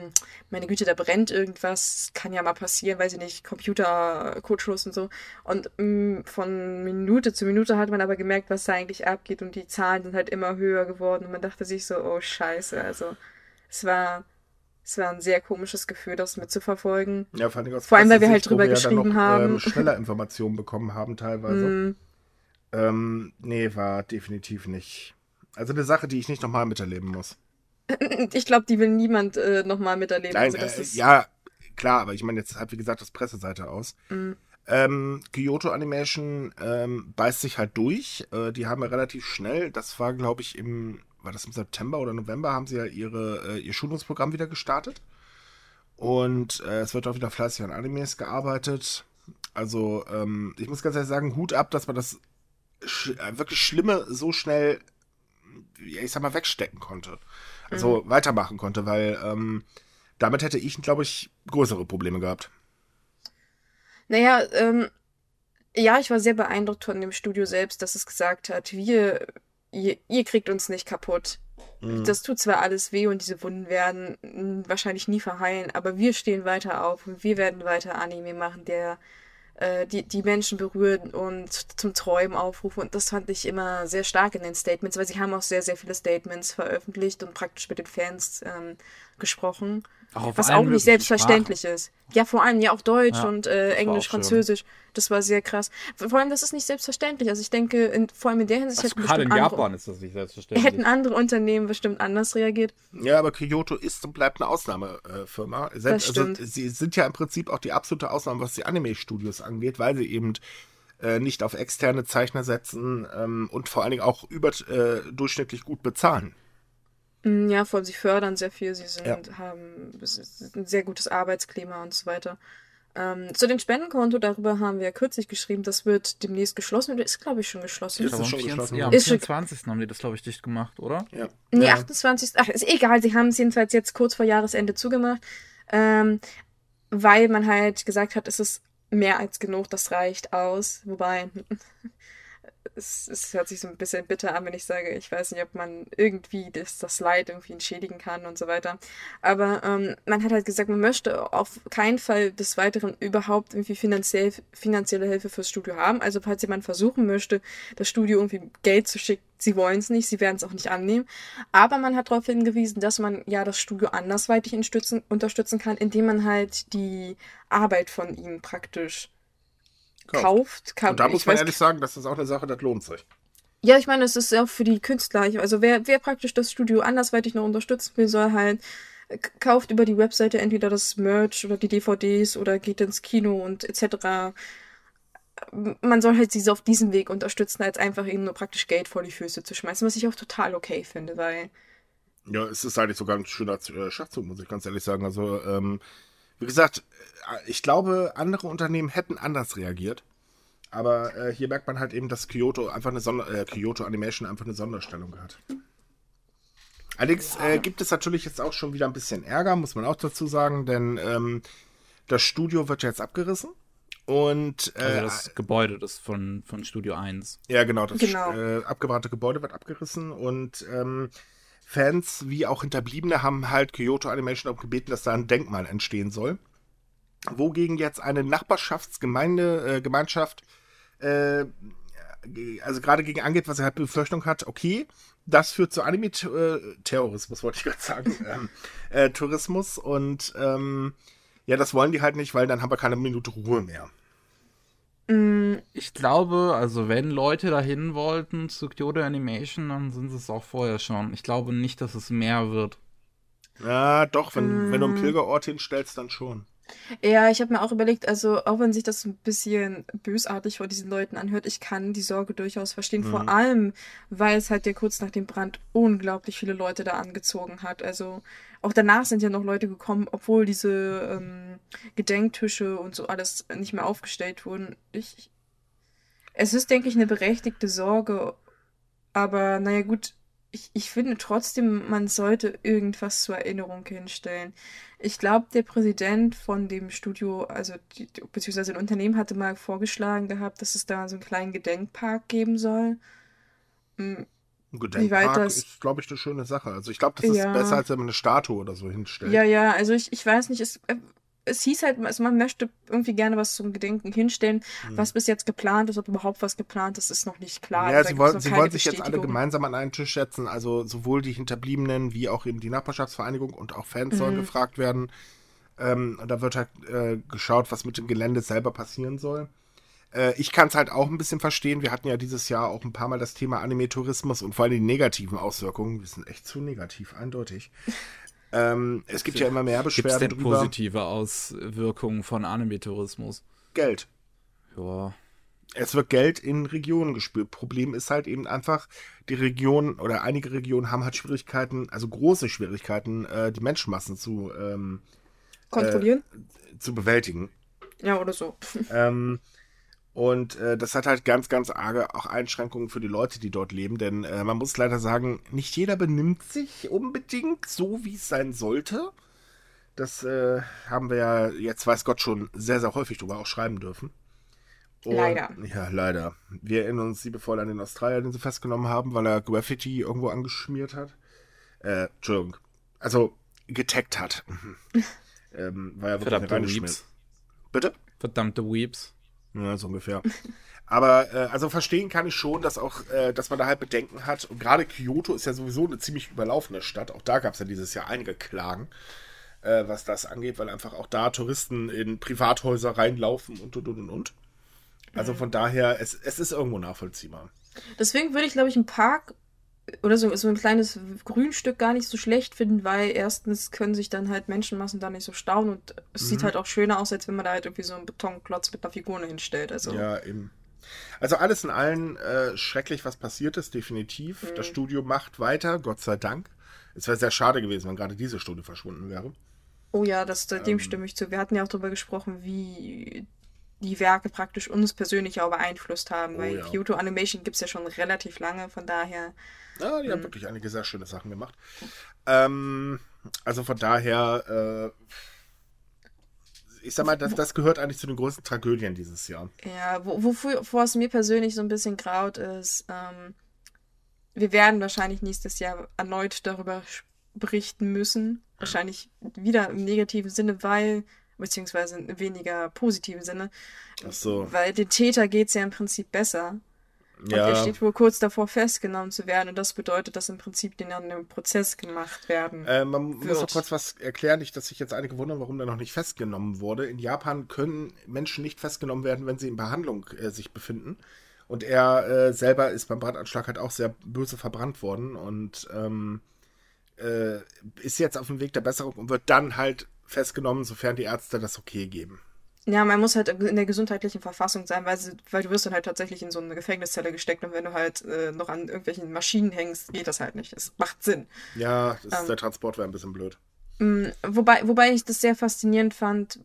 meine Güte, da brennt irgendwas, kann ja mal passieren, weiß ich nicht, Computer, Kurzschluss und so. Und mh, mm, von Minute zu Minute hat man aber gemerkt, was da eigentlich abgeht und die Zahlen sind halt immer höher geworden und man dachte sich so, oh scheiße, also es war es war ein sehr komisches Gefühl, das mitzuverfolgen. Ja, vor allem, vor allem weil wir halt drüber geschrieben ja noch, haben. Ähm, schneller Informationen bekommen haben teilweise. <laughs> Mm. Ähm, nee, war definitiv nicht. Also eine Sache, die ich nicht nochmal miterleben muss. <laughs> Ich glaube, die will niemand äh, nochmal miterleben. Nein, also, äh, ja, klar, aber ich meine jetzt halt, wie gesagt, das Presseseite aus. Mhm. Ähm, Kyoto Animation ähm, beißt sich halt durch. Äh, die haben ja relativ schnell, das war glaube ich im, war das im September oder November, haben sie ja ihre, äh, ihr Schulungsprogramm wieder gestartet. Und äh, es wird auch wieder fleißig an Animes gearbeitet. Also, ähm, ich muss ganz ehrlich sagen, Hut ab, dass man das sch äh, wirklich Schlimme so schnell, ich sag mal, wegstecken konnte. Also mhm. weitermachen konnte, weil ähm, damit hätte ich, glaube ich, größere Probleme gehabt. Naja, ähm, ja, ich war sehr beeindruckt von dem Studio selbst, dass es gesagt hat, wir, ihr, ihr kriegt uns nicht kaputt. Mhm. Das tut zwar alles weh und diese Wunden werden wahrscheinlich nie verheilen, aber wir stehen weiter auf und wir werden weiter Anime machen, der äh, die, die Menschen berühren und zum Träumen aufrufen. Und das fand ich immer sehr stark in den Statements, weil sie haben auch sehr, sehr viele Statements veröffentlicht und praktisch mit den Fans ähm, gesprochen. Auch was auch nicht selbstverständlich Sprachen. ist. Ja, vor allem ja auch Deutsch ja, und äh, Englisch, Französisch. Das war sehr krass. Vor allem, das ist nicht selbstverständlich. Also ich denke, in, vor allem in der Hinsicht also Gerade in Japan andere, ist das nicht selbstverständlich. Hätten andere Unternehmen bestimmt anders reagiert. Ja, aber Kyoto ist und bleibt eine Ausnahmefirma. Äh, Selbst, also, sie sind ja im Prinzip auch die absolute Ausnahme, was die Anime-Studios angeht, weil sie eben äh, nicht auf externe Zeichner setzen ähm, und vor allen Dingen auch überdurchschnittlich äh, gut bezahlen. Mm, ja, vor allem sie fördern sehr viel, sie sind, ja. haben ein sehr gutes Arbeitsklima und so weiter. Ähm, zu den Spendenkonto, darüber haben wir kürzlich geschrieben, das wird demnächst geschlossen oder ist, glaube ich, schon geschlossen. Ist, ist schon geschlossen. Ja, am 24. haben die das, glaube ich, dicht gemacht, oder? Ja. Nee, ja. 28. Ach, ist egal, sie haben es jedenfalls jetzt kurz vor Jahresende zugemacht, ähm, weil man halt gesagt hat, es ist mehr als genug, das reicht aus. Wobei, <laughs> es, es, hört sich so ein bisschen bitter an, wenn ich sage, ich weiß nicht, ob man irgendwie das, das Leid irgendwie entschädigen kann und so weiter. Aber ähm, man hat halt gesagt, man möchte auf keinen Fall des Weiteren überhaupt irgendwie finanziell, finanzielle Hilfe fürs Studio haben. Also falls jemand versuchen möchte, das Studio irgendwie Geld zu schicken, sie wollen es nicht, sie werden es auch nicht annehmen. Aber man hat darauf hingewiesen, dass man ja das Studio andersweitig unterstützen, unterstützen kann, indem man halt die Arbeit von ihm praktisch kauft. kauft. Und da muss man ehrlich sagen, das ist auch eine Sache, das lohnt sich. Ja, ich meine, es ist auch für die Künstler. Also wer, wer praktisch das Studio andersweitig noch unterstützen will, soll halt kauft über die Webseite entweder das Merch oder die DVDs oder geht ins Kino und etc. Man soll halt sie auf diesem Weg unterstützen, als einfach ihnen nur praktisch Geld vor die Füße zu schmeißen, was ich auch total okay finde, weil. Ja, es ist eigentlich sogar ein schöner äh, Schachzug, muss ich ganz ehrlich sagen. Also, ähm, wie gesagt, äh, ich glaube, andere Unternehmen hätten anders reagiert. Aber äh, hier merkt man halt eben, dass Kyoto einfach eine Sonder äh, Kyoto Animation einfach eine Sonderstellung hat. Allerdings äh, gibt es natürlich jetzt auch schon wieder ein bisschen Ärger, muss man auch dazu sagen, denn ähm, das Studio wird jetzt abgerissen. Und, äh, also das Gebäude, das von, von Studio 1. Ja, genau, das genau. Äh, abgebrannte Gebäude wird abgerissen und ähm, Fans wie auch Hinterbliebene haben halt Kyoto Animation auch gebeten, dass da ein Denkmal entstehen soll. Wogegen jetzt eine Nachbarschaftsgemeinde, äh, Gemeinschaft, äh, also gerade gegen angeht, was er halt Befürchtung hat, okay, das führt zu Anime-Terrorismus, wollte ich gerade sagen, <laughs> ähm, äh, Tourismus und ähm, ja, das wollen die halt nicht, weil dann haben wir keine Minute Ruhe mehr. Mm, ich glaube, also wenn Leute dahin wollten zu Kyoto Animation, dann sind sie es auch vorher schon. Ich glaube nicht, dass es mehr wird. Ja, doch, wenn, mm. wenn du einen Pilgerort hinstellst, dann schon. Ja, ich habe mir auch überlegt, also auch wenn sich das ein bisschen bösartig vor diesen Leuten anhört, ich kann die Sorge durchaus verstehen. Mhm. Vor allem, weil es halt ja kurz nach dem Brand unglaublich viele Leute da angezogen hat. Also auch danach sind ja noch Leute gekommen, obwohl diese ähm, Gedenktische und so alles nicht mehr aufgestellt wurden. Ich, es ist, denke ich, eine berechtigte Sorge. Aber naja, gut, ich, ich finde trotzdem, man sollte irgendwas zur Erinnerung hinstellen. Ich glaube, der Präsident von dem Studio, also die, beziehungsweise ein Unternehmen hatte mal vorgeschlagen gehabt, dass es da so einen kleinen Gedenkpark geben soll. Hm, ein Gedenkpark ist, glaube ich, eine schöne Sache. Also ich glaube, das ist ja. besser, als wenn man eine Statue oder so hinstellt. Ja, ja, also ich, ich weiß nicht, es, äh, es hieß halt, also man möchte irgendwie gerne was zum Gedenken hinstellen. Hm. Was bis jetzt geplant ist, ob überhaupt was geplant ist, ist noch nicht klar. Ja, sie, wollen, sie wollen sich jetzt alle gemeinsam an einen Tisch setzen. Also sowohl die Hinterbliebenen wie auch eben die Nachbarschaftsvereinigung und auch Fans mhm. sollen gefragt werden. Ähm, da wird halt äh, geschaut, was mit dem Gelände selber passieren soll. Äh, ich kann es halt auch ein bisschen verstehen. Wir hatten ja dieses Jahr auch ein paar Mal das Thema Anime-Tourismus und vor allem die negativen Auswirkungen. Wir sind echt zu negativ, eindeutig. Ähm, es gibt ja immer mehr Beschwerden Gibt's denn drüber. positive Auswirkungen von Anime-Tourismus? Geld. Ja. Es wird Geld in Regionen gespürt. Problem ist halt eben einfach, die Regionen oder einige Regionen haben halt Schwierigkeiten, also große Schwierigkeiten, äh, die Menschenmassen zu ähm, kontrollieren, äh, zu bewältigen. Ja, oder so. ähm, und äh, das hat halt ganz, ganz arge auch Einschränkungen für die Leute, die dort leben. Denn äh, man muss leider sagen, nicht jeder benimmt sich unbedingt so, wie es sein sollte. Das äh, haben wir ja jetzt, weiß Gott, schon sehr, sehr häufig drüber auch schreiben dürfen. Und, leider. Ja, leider. Wir erinnern uns liebevoll an den Australier, den sie festgenommen haben, weil er Graffiti irgendwo angeschmiert hat. Äh, Entschuldigung. Also, getaggt hat. <laughs> ähm, war ja wirklich Verdammte Weeps. Bitte? Verdammte Weeps. Ja, so ungefähr. Aber äh, also verstehen kann ich schon, dass auch, äh, dass man da halt Bedenken hat. Und gerade Kyoto ist ja sowieso eine ziemlich überlaufene Stadt. Auch da gab es ja dieses Jahr einige Klagen, äh, was das angeht, weil einfach auch da Touristen in Privathäuser reinlaufen und und und und und. Also von daher, es, es ist irgendwo nachvollziehbar. Deswegen würde ich, glaube ich, einen Park oder so, so ein kleines Grünstück gar nicht so schlecht finden, weil erstens können sich dann halt Menschenmassen da nicht so stauen und es mhm. sieht halt auch schöner aus, als wenn man da halt irgendwie so einen Betonklotz mit einer Figur hinstellt. Also. Ja, eben. Also alles in allem äh, schrecklich, was passiert ist, definitiv. Mhm. Das Studio macht weiter, Gott sei Dank. Es wäre sehr schade gewesen, wenn gerade diese Stunde verschwunden wäre. Oh ja, das, dem ähm, stimme ich zu. Wir hatten ja auch darüber gesprochen, wie die Werke praktisch uns persönlich auch beeinflusst haben. Oh, weil ja. Kyoto Animation gibt es ja schon relativ lange, von daher. Ja, die haben hm. wirklich einige sehr schöne Sachen gemacht. Ähm, also von daher, äh, ich sag mal, das, das gehört eigentlich zu den größten Tragödien dieses Jahr. Ja, wovor es mir persönlich so ein bisschen graut ist, ähm, wir werden wahrscheinlich nächstes Jahr erneut darüber berichten müssen. Wahrscheinlich wieder im negativen Sinne, weil, beziehungsweise in weniger positiven Sinne. Ach so. Weil den Täter geht es ja im Prinzip besser. Und ja. er steht wohl kurz davor, festgenommen zu werden. Und das bedeutet, dass im Prinzip den an einem Prozess gemacht werden. Äh, man wird. muss noch kurz was erklären, nicht, dass sich jetzt einige wundern, warum der noch nicht festgenommen wurde. In Japan können Menschen nicht festgenommen werden, wenn sie in Behandlung äh, sich befinden. Und er äh, selber ist beim Brandanschlag halt auch sehr böse verbrannt worden und ähm, äh, ist jetzt auf dem Weg der Besserung und wird dann halt festgenommen, sofern die Ärzte das okay geben. Ja, man muss halt in der gesundheitlichen Verfassung sein, weil, sie, weil du wirst dann halt tatsächlich in so eine Gefängniszelle gesteckt und wenn du halt äh, noch an irgendwelchen Maschinen hängst, geht das halt nicht. Es macht Sinn. Ja, ähm, der Transport wäre ein bisschen blöd. Mm, wobei, wobei ich das sehr faszinierend fand,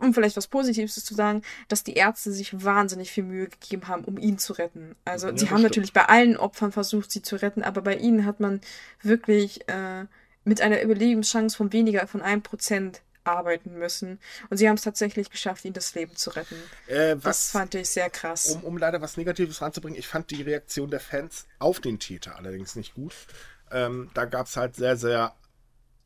um vielleicht was Positives zu sagen, dass die Ärzte sich wahnsinnig viel Mühe gegeben haben, um ihn zu retten. Also ja, sie haben stimmt. natürlich bei allen Opfern versucht, sie zu retten, aber bei ihnen hat man wirklich äh, mit einer Überlebenschance von weniger von einem Prozent arbeiten müssen. Und sie haben es tatsächlich geschafft, ihm das Leben zu retten. Äh, was, das fand ich sehr krass. Um, um leider was Negatives ranzubringen, ich fand die Reaktion der Fans auf den Täter allerdings nicht gut. Ähm, da gab es halt sehr, sehr,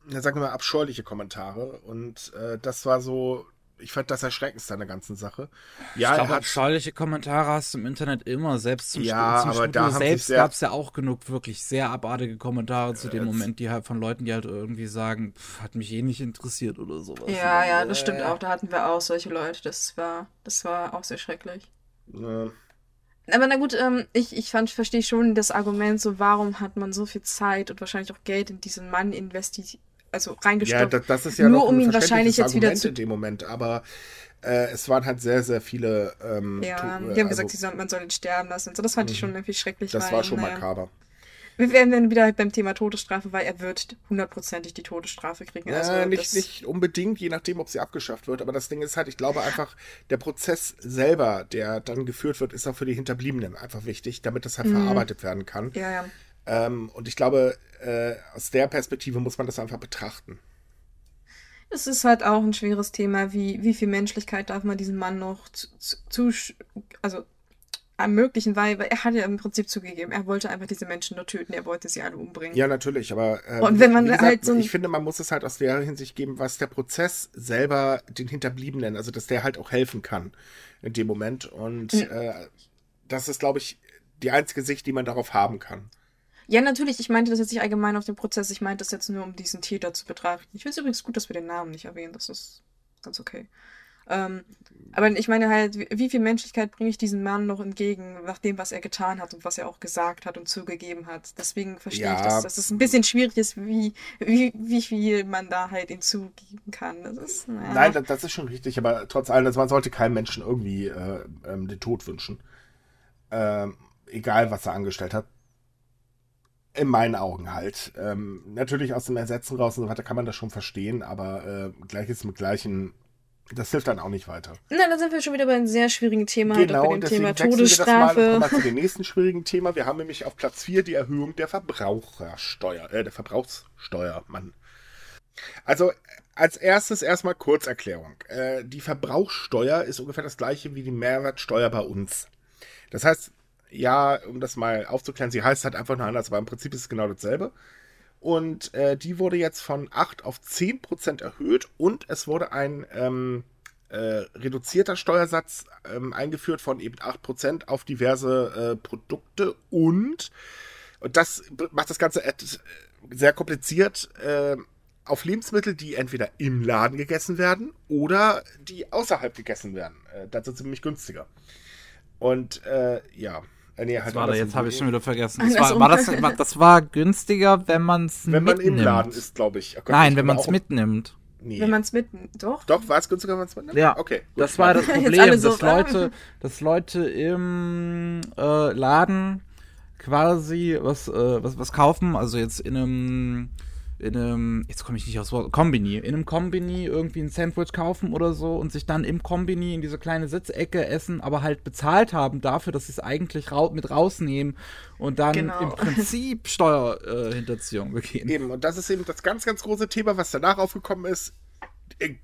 sagen wir mal, abscheuliche Kommentare. Und äh, das war so, ich fand das Erschreckendste an der ganzen Sache. Ja, ich glaube, abscheuliche Kommentare hast du im Internet immer. Selbst zum, ja, zum aber da selbst gab es ja auch genug wirklich sehr abartige Kommentare zu dem Moment, die halt von Leuten, die halt irgendwie sagen, pff, hat mich eh nicht interessiert oder sowas. Ja, ja, das stimmt auch. Da hatten wir auch solche Leute. Das war, das war auch sehr schrecklich. Ja. Aber na gut, ähm, ich, ich fand, verstehe schon das Argument, so warum hat man so viel Zeit und wahrscheinlich auch Geld in diesen Mann investiert also reingestopft. Ja, das, ist ja nur um ihn wahrscheinlich jetzt wieder zu in dem Moment, aber äh, es waren halt sehr, sehr viele. Ähm, ja, die haben also, gesagt, soll, man soll ihn sterben lassen. Und so. Das fand ich mhm. schon irgendwie schrecklich. Das war schon naja. makaber. Wir werden dann wieder beim Thema Todesstrafe, weil er wird hundertprozentig die Todesstrafe kriegen. Ja, also nicht, nicht unbedingt, je nachdem, ob sie abgeschafft wird. Aber das Ding ist halt, ich glaube einfach, der Prozess selber, der dann geführt wird, ist auch für die Hinterbliebenen einfach wichtig, damit das halt mhm. verarbeitet werden kann. Ja, ja. Ähm, und ich glaube, äh, aus der Perspektive muss man das einfach betrachten. Es ist halt auch ein schweres Thema, wie, wie viel Menschlichkeit darf man diesem Mann noch zu, zu also ermöglichen, weil, weil er hat ja im Prinzip zugegeben, er wollte einfach diese Menschen nur töten, er wollte sie alle umbringen. Ja, natürlich, aber äh, und wenn man gesagt, halt so ich finde, man muss es halt aus der Hinsicht geben, was der Prozess selber den Hinterbliebenen, also dass der halt auch helfen kann in dem Moment und mhm. äh, das ist, glaube ich, die einzige Sicht, die man darauf haben kann. Ja, natürlich. Ich meinte das jetzt nicht allgemein auf den Prozess. Ich meinte das jetzt nur, um diesen Täter zu betrachten. Ich finde es übrigens gut, dass wir den Namen nicht erwähnen. Das ist ganz okay. Ähm, aber ich meine halt, wie, viel Menschlichkeit bringe ich diesem Mann noch entgegen, nach dem, was er getan hat und was er auch gesagt hat und zugegeben hat. Deswegen verstehe ja. ich, dass, dass es ein bisschen schwierig ist, wie, wie, wie viel man da halt hinzugeben kann. Das ist, naja. Nein, das, das, ist schon richtig, aber trotz allem, man sollte keinem Menschen irgendwie äh, ähm, den Tod wünschen. Ähm, egal, was er angestellt hat. In meinen Augen halt. Ähm, natürlich aus dem Ersetzen raus und so weiter kann man das schon verstehen, aber äh, gleiches mit gleichen, das hilft dann auch nicht weiter. Na, dann sind wir schon wieder bei einem sehr schwierigen Thema. Genau, bei dem Thema Todesstrafe. Wir das mal, mal zu dem nächsten schwierigen Thema. Wir haben nämlich auf Platz 4 die Erhöhung der Verbrauchersteuer, äh, der Verbrauchssteuer, Mann. Also als erstes erstmal Kurzerklärung. Äh, die Verbrauchssteuer ist ungefähr das gleiche wie die Mehrwertsteuer bei uns. Das heißt, ja, um das mal aufzuklären, sie heißt halt einfach nur anders, aber im Prinzip ist es genau dasselbe. Und äh, die wurde jetzt von 8 auf 10 Prozent erhöht und es wurde ein ähm, äh, reduzierter Steuersatz ähm, eingeführt von eben 8 Prozent auf diverse äh, Produkte und, und das macht das Ganze sehr kompliziert äh, auf Lebensmittel, die entweder im Laden gegessen werden oder die außerhalb gegessen werden. Äh, das sind nämlich günstiger. Und äh, ja, äh, nee, halt war jetzt habe ich schon wieder vergessen. Das war, war das, das war günstiger, wenn man es Wenn man im Laden ist, glaube ich. Oh Gott, Nein, wenn man es mitnimmt. Nee. Wenn man es mitnimmt, doch. Doch, war es günstiger, wenn man es mitnimmt? Ja. Okay. Gut. Das war das Problem, so dass, Leute, dass Leute im äh, Laden quasi was, äh, was, was kaufen, also jetzt in einem in einem, jetzt komme ich nicht aufs Wort, Kombini, in einem Kombini irgendwie ein Sandwich kaufen oder so und sich dann im Kombini in diese kleine Sitzecke essen, aber halt bezahlt haben dafür, dass sie es eigentlich ra mit rausnehmen und dann genau. im Prinzip <laughs> Steuerhinterziehung äh, begehen. Eben, und das ist eben das ganz, ganz große Thema, was danach aufgekommen ist.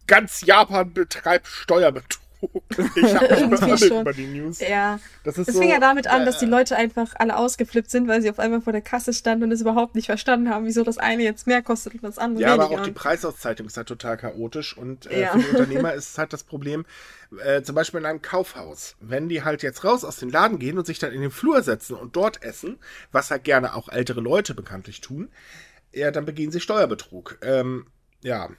ganz Japan betreibt Steuerbetrug. Ich habe <laughs> über die News. Ja. Das ist es so, fing ja damit an, dass die Leute einfach alle ausgeflippt sind, weil sie auf einmal vor der Kasse standen und es überhaupt nicht verstanden haben, wieso das eine jetzt mehr kostet und das andere ja, weniger. Ja, aber auch die Preisauszeichnung ist halt total chaotisch und äh, ja. für die <laughs> Unternehmer ist halt das Problem, äh, zum Beispiel in einem Kaufhaus, wenn die halt jetzt raus aus dem Laden gehen und sich dann in den Flur setzen und dort essen, was halt gerne auch ältere Leute bekanntlich tun, ja, dann begehen sie Steuerbetrug. Ähm, ja,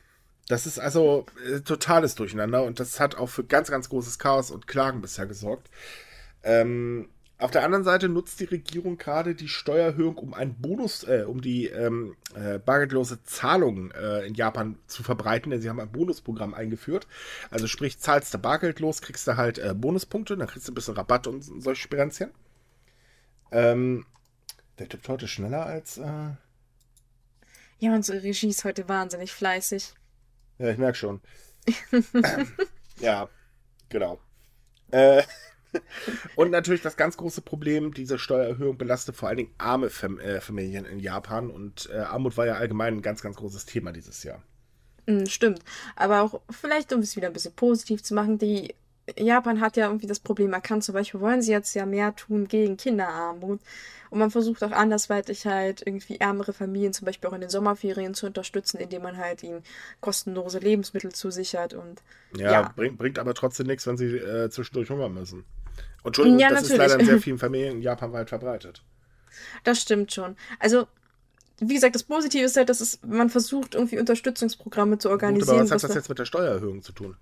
das ist also äh, totales Durcheinander und das hat auch für ganz, ganz großes Chaos und Klagen bisher gesorgt. Ähm, auf der anderen Seite nutzt die Regierung gerade die Steuererhöhung, um einen Bonus, äh, um die ähm, äh, bargeldlose Zahlung äh, in Japan zu verbreiten, denn sie haben ein Bonusprogramm eingeführt. Also sprich, zahlst du bargeldlos, kriegst du halt äh, Bonuspunkte, dann kriegst du ein bisschen Rabatt und solche Sperenzchen. Ähm, der tippt heute schneller als. Äh ja, unsere Regie ist heute wahnsinnig fleißig. Ja, ich merke schon. <laughs> ja, genau. Äh, <laughs> und natürlich das ganz große Problem, diese Steuererhöhung belastet vor allen Dingen arme Fam äh, Familien in Japan und äh, Armut war ja allgemein ein ganz, ganz großes Thema dieses Jahr. Mm, stimmt. Aber auch vielleicht, um es wieder ein bisschen positiv zu machen, die Japan hat ja irgendwie das Problem erkannt, zum Beispiel wollen sie jetzt ja mehr tun gegen Kinderarmut. Und man versucht auch andersweitig halt irgendwie ärmere Familien zum Beispiel auch in den Sommerferien zu unterstützen, indem man halt ihnen kostenlose Lebensmittel zusichert und. Ja, ja. Bringt, bringt aber trotzdem nichts, wenn sie äh, zwischendurch hungern müssen. Entschuldigung, ja, das natürlich. ist leider in sehr <laughs> vielen Familien in Japan weit verbreitet. Das stimmt schon. Also, wie gesagt, das Positive ist halt, dass es, man versucht, irgendwie Unterstützungsprogramme zu organisieren. Gut, aber was hat das jetzt mit der Steuererhöhung zu tun?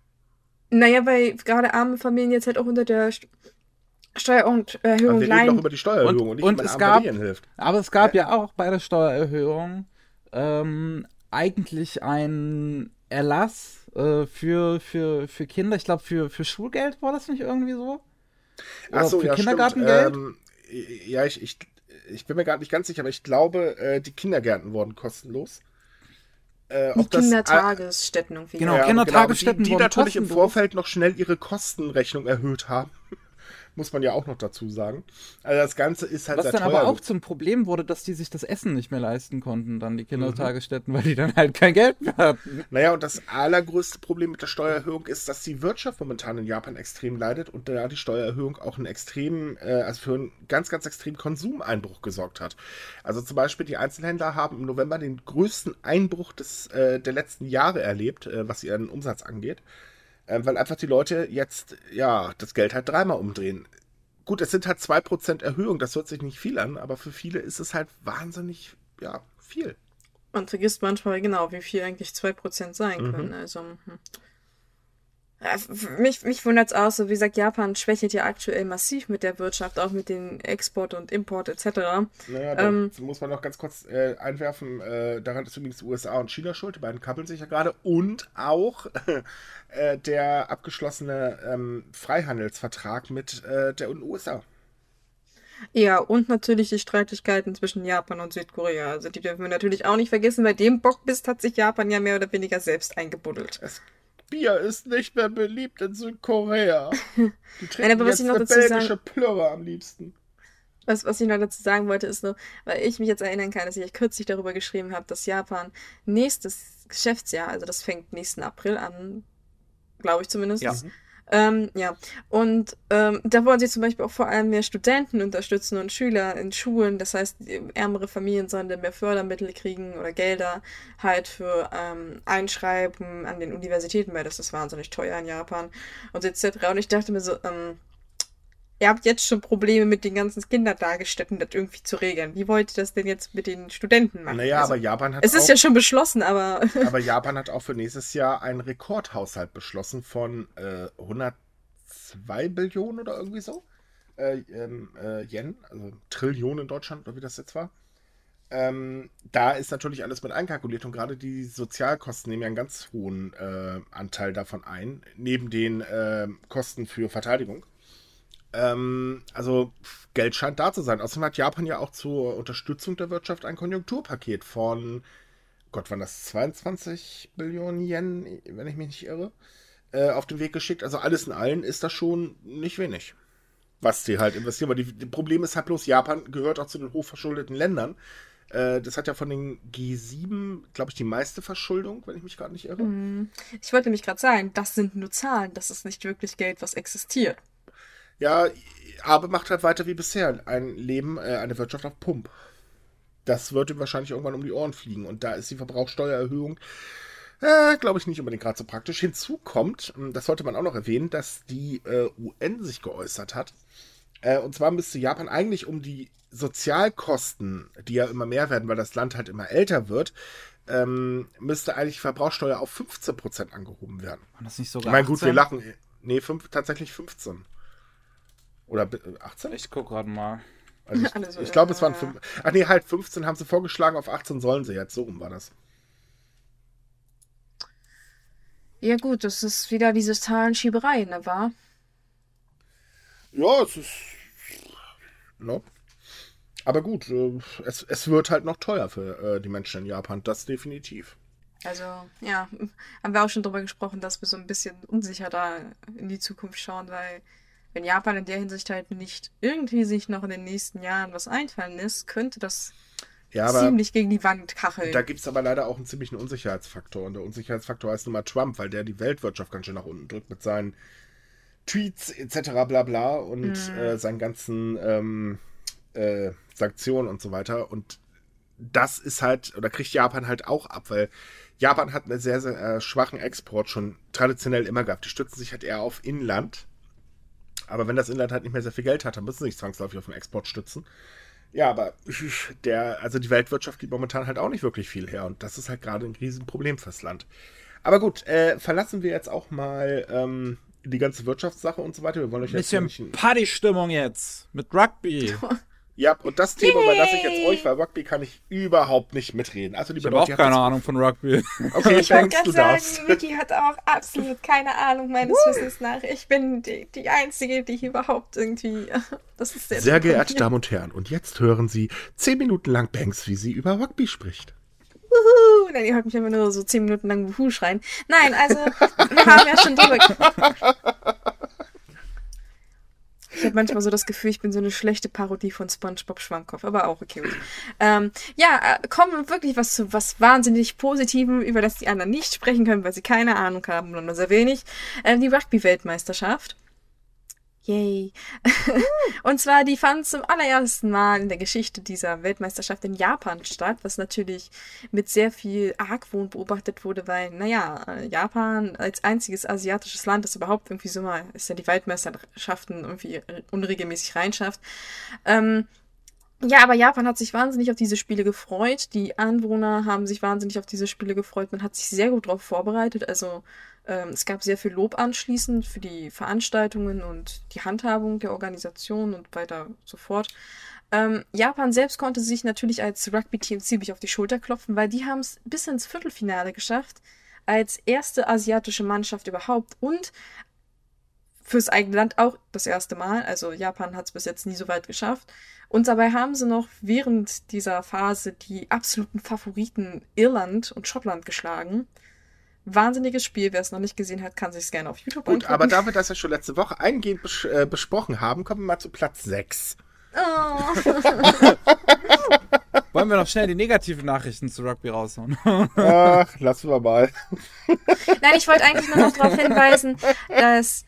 Naja, weil gerade arme Familien jetzt halt auch unter der Steuererhöhung leiden. Wir reden doch über die Steuererhöhung und, und nicht, und es gab, hilft. Aber es gab ja, ja auch bei der Steuererhöhung ähm, eigentlich einen Erlass äh, für, für, für Kinder. Ich glaube, für, für Schulgeld war das nicht irgendwie so? Ach so, für ja, Kindergartengeld? Ähm, ja, ich, ich, ich bin mir gerade nicht ganz sicher, aber ich glaube, äh, die Kindergärten wurden kostenlos. Äh, die Kindertagesstätten irgendwie. Genau, ja, Kindertagesstätten, genau, die, die natürlich im Vorfeld noch schnell ihre Kostenrechnung erhöht haben muss man ja auch noch dazu sagen. Also das Ganze ist halt Was dann aber auch zum Problem wurde, dass die sich das Essen nicht mehr leisten konnten, dann die Kindertagesstätten, mhm. weil die dann halt kein Geld mehr hatten. Naja, und das allergrößte Problem mit der Steuererhöhung ist, dass die Wirtschaft momentan in Japan extrem leidet und da die Steuererhöhung auch einen extremen, äh, also für einen ganz, ganz extremen Konsumeinbruch gesorgt hat. Also zum Beispiel die Einzelhändler haben im November den größten Einbruch des, äh, der letzten Jahre erlebt, äh, was ihren Umsatz angeht. Ähm, weil einfach die Leute jetzt, ja, das Geld halt dreimal umdrehen. Gut, es sind halt 2% Erhöhung, das hört sich nicht viel an, aber für viele ist es halt wahnsinnig, ja, viel. Man vergisst manchmal genau, wie viel eigentlich 2% sein mhm. können. Also, hm. Mich, mich wundert es auch so, wie gesagt, Japan schwächelt ja aktuell massiv mit der Wirtschaft, auch mit den Export und Import etc. Naja, da ähm, muss man noch ganz kurz äh, einwerfen, äh, daran ist übrigens USA und China schuld, die beiden kappeln sich ja gerade und auch <laughs> äh, der abgeschlossene ähm, Freihandelsvertrag mit äh, der USA. Ja, und natürlich die Streitigkeiten zwischen Japan und Südkorea. Also die dürfen wir natürlich auch nicht vergessen. Bei dem Bockbiss hat sich Japan ja mehr oder weniger selbst eingebuddelt. Es Bier ist nicht mehr beliebt in Südkorea. <laughs> Die trinken Nein, aber was jetzt ich noch dazu sagen, Plörre am liebsten. Was, was ich noch dazu sagen wollte, ist nur, weil ich mich jetzt erinnern kann, dass ich kürzlich darüber geschrieben habe, dass Japan nächstes Geschäftsjahr, also das fängt nächsten April an, glaube ich zumindest, ja. Ähm, ja, und ähm, da wollen sie zum Beispiel auch vor allem mehr Studenten unterstützen und Schüler in Schulen. Das heißt, ärmere Familien sollen dann mehr Fördermittel kriegen oder Gelder halt für ähm, Einschreiben an den Universitäten, weil das ist wahnsinnig teuer in Japan und etc. Und ich dachte mir so, ähm, ihr habt jetzt schon Probleme mit den ganzen Kindertagesstätten, das irgendwie zu regeln. Wie wollt ihr das denn jetzt mit den Studenten machen? Naja, also, aber Japan hat. Es ist ja schon beschlossen, aber. <laughs> aber Japan hat auch für nächstes Jahr einen Rekordhaushalt beschlossen von äh, 102 Billionen oder irgendwie so. Äh, ähm, äh, Yen, also Trillionen in Deutschland, oder wie das jetzt war. Ähm, da ist natürlich alles mit einkalkuliert und gerade die Sozialkosten nehmen ja einen ganz hohen äh, Anteil davon ein, neben den äh, Kosten für Verteidigung. Ähm, also Geld scheint da zu sein. Außerdem hat Japan ja auch zur Unterstützung der Wirtschaft ein Konjunkturpaket von, Gott, waren das 22 Billionen Yen, wenn ich mich nicht irre, äh, auf den Weg geschickt. Also alles in allem ist das schon nicht wenig, was die halt investieren. Weil die Problem ist halt bloß, Japan gehört auch zu den hochverschuldeten Ländern. Äh, das hat ja von den G7, glaube ich, die meiste Verschuldung, wenn ich mich gerade nicht irre. Mhm. Ich wollte nämlich gerade sagen, das sind nur Zahlen, das ist nicht wirklich Geld, was existiert. Ja, aber macht halt weiter wie bisher. Ein Leben, äh, eine Wirtschaft auf Pump. Das wird ihm wahrscheinlich irgendwann um die Ohren fliegen. Und da ist die Verbrauchsteuererhöhung, äh, glaube ich, nicht unbedingt gerade so praktisch. Hinzu kommt, hm, das sollte man auch noch erwähnen, dass die äh, UN sich geäußert hat. Äh, und zwar müsste Japan eigentlich um die Sozialkosten, die ja immer mehr werden, weil das Land halt immer älter wird, ähm, müsste eigentlich Verbrauchsteuer auf 15% angehoben werden. War das nicht sogar Ich meine, gut, wir lachen. Nee, fünf, tatsächlich 15. Oder 18? Ich gucke gerade mal. Also <laughs> ich, also, ich glaube, es waren 5. Ach nee, halt 15 haben sie vorgeschlagen, auf 18 sollen sie jetzt. So rum war das. Ja, gut, das ist wieder diese Zahlenschieberei, ne, war? Ja, es ist. No. Aber gut, äh, es, es wird halt noch teuer für äh, die Menschen in Japan, das definitiv. Also, ja, <laughs> haben wir auch schon drüber gesprochen, dass wir so ein bisschen unsicher da in die Zukunft schauen, weil wenn Japan in der Hinsicht halt nicht irgendwie sich noch in den nächsten Jahren was einfallen lässt, könnte das ja, ziemlich gegen die Wand kacheln. Da gibt es aber leider auch einen ziemlichen Unsicherheitsfaktor. Und der Unsicherheitsfaktor heißt nun mal Trump, weil der die Weltwirtschaft ganz schön nach unten drückt mit seinen Tweets etc. bla bla und mhm. äh, seinen ganzen ähm, äh, Sanktionen und so weiter. Und das ist halt, oder kriegt Japan halt auch ab, weil Japan hat einen sehr, sehr äh, schwachen Export schon traditionell immer gehabt. Die stützen sich halt eher auf Inland aber wenn das Inland halt nicht mehr sehr viel Geld hat, dann müssen sie sich zwangsläufig auf den Export stützen. Ja, aber <laughs> der, also die Weltwirtschaft gibt momentan halt auch nicht wirklich viel her und das ist halt gerade ein Riesenproblem fürs Land. Aber gut, äh, verlassen wir jetzt auch mal ähm, die ganze Wirtschaftssache und so weiter. Wir wollen euch jetzt. Bisschen Partystimmung jetzt mit Rugby. <laughs> Ja, und das Thema überlasse ich jetzt euch, weil Rugby kann ich überhaupt nicht mitreden. Also, liebe ich habe auch keine Ahnung von Rugby. <laughs> Okay, ich wollte gerade sagen, Vicky hat auch absolut keine Ahnung meines! Wissens nach. Ich bin die, die Einzige, die überhaupt irgendwie... <laughs> Das ist sehr Sehr geehrte Damen und Herren, und jetzt hören Sie zehn Minuten lang Banks, wie sie über Rugby spricht. Wuhu! Nein, ihr hört mich immer nur so zehn Minuten lang Wuhu schreien. Nein, also, wir haben ja schon drüber... <laughs> Ich habe manchmal so das Gefühl, ich bin so eine schlechte Parodie von SpongeBob Schwammkopf, aber auch okay. Ähm, ja, äh, kommen wirklich was zu was wahnsinnig Positivem, über das die anderen nicht sprechen können, weil sie keine Ahnung haben oder nur sehr wenig. Äh, die Rugby-Weltmeisterschaft. Yay. <laughs> und zwar, die fand zum allerersten Mal in der Geschichte dieser Weltmeisterschaft in Japan statt, was natürlich mit sehr viel Argwohn beobachtet wurde, weil, naja, Japan als einziges asiatisches Land, das überhaupt irgendwie so mal, ist ja die Weltmeisterschaften irgendwie unregelmäßig reinschafft. Ähm, ja, aber Japan hat sich wahnsinnig auf diese Spiele gefreut. Die Anwohner haben sich wahnsinnig auf diese Spiele gefreut. Man hat sich sehr gut darauf vorbereitet. Also ähm, es gab sehr viel Lob anschließend für die Veranstaltungen und die Handhabung der Organisation und weiter so fort. Ähm, Japan selbst konnte sich natürlich als Rugby-Team ziemlich auf die Schulter klopfen, weil die haben es bis ins Viertelfinale geschafft, als erste asiatische Mannschaft überhaupt und fürs eigene Land auch das erste Mal. Also Japan hat es bis jetzt nie so weit geschafft. Und dabei haben sie noch während dieser Phase die absoluten Favoriten Irland und Schottland geschlagen wahnsinniges Spiel. Wer es noch nicht gesehen hat, kann sich es gerne auf YouTube Gut, angucken. aber da wir <laughs> das ja schon letzte Woche eingehend bes äh, besprochen haben, kommen wir mal zu Platz 6. Oh. <laughs> Wollen wir noch schnell die negativen Nachrichten zu Rugby raushauen? Ach, lassen wir mal. Nein, ich wollte eigentlich nur noch darauf hinweisen, <laughs> dass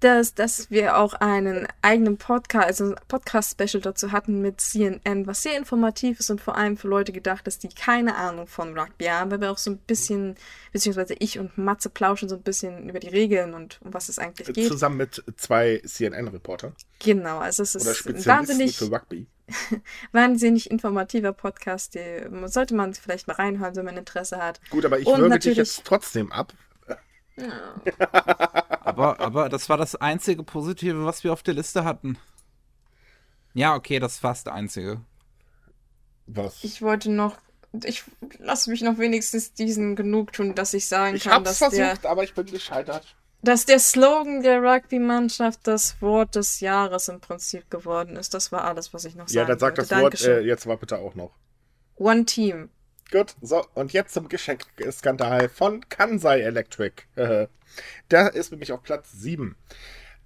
dass, dass wir auch einen eigenen Podcast, also Podcast-Special dazu hatten mit CNN, was sehr informativ ist und vor allem für Leute gedacht ist, die keine Ahnung von Rugby haben, weil wir auch so ein bisschen, beziehungsweise ich und Matze plauschen so ein bisschen über die Regeln und um was es eigentlich geht. Zusammen mit zwei CNN-Reportern. Genau, also es ist ein wahnsinnig, für Rugby. <laughs> wahnsinnig informativer Podcast, den sollte man vielleicht mal reinhören, wenn man Interesse hat. Gut, aber ich würge dich jetzt trotzdem ab, aber, aber das war das einzige Positive, was wir auf der Liste hatten. Ja, okay, das ist fast das einzige. Was? Ich wollte noch. Ich lasse mich noch wenigstens diesen genug tun, dass ich sagen ich kann, dass versucht, der, aber ich bin gescheitert. Dass der Slogan der Rugby-Mannschaft das Wort des Jahres im Prinzip geworden ist. Das war alles, was ich noch sagen Ja, dann sag das Wort äh, jetzt mal bitte auch noch. One Team. Gut, so, und jetzt zum Geschenkskandal von Kansai Electric. <laughs> Der ist nämlich auf Platz 7.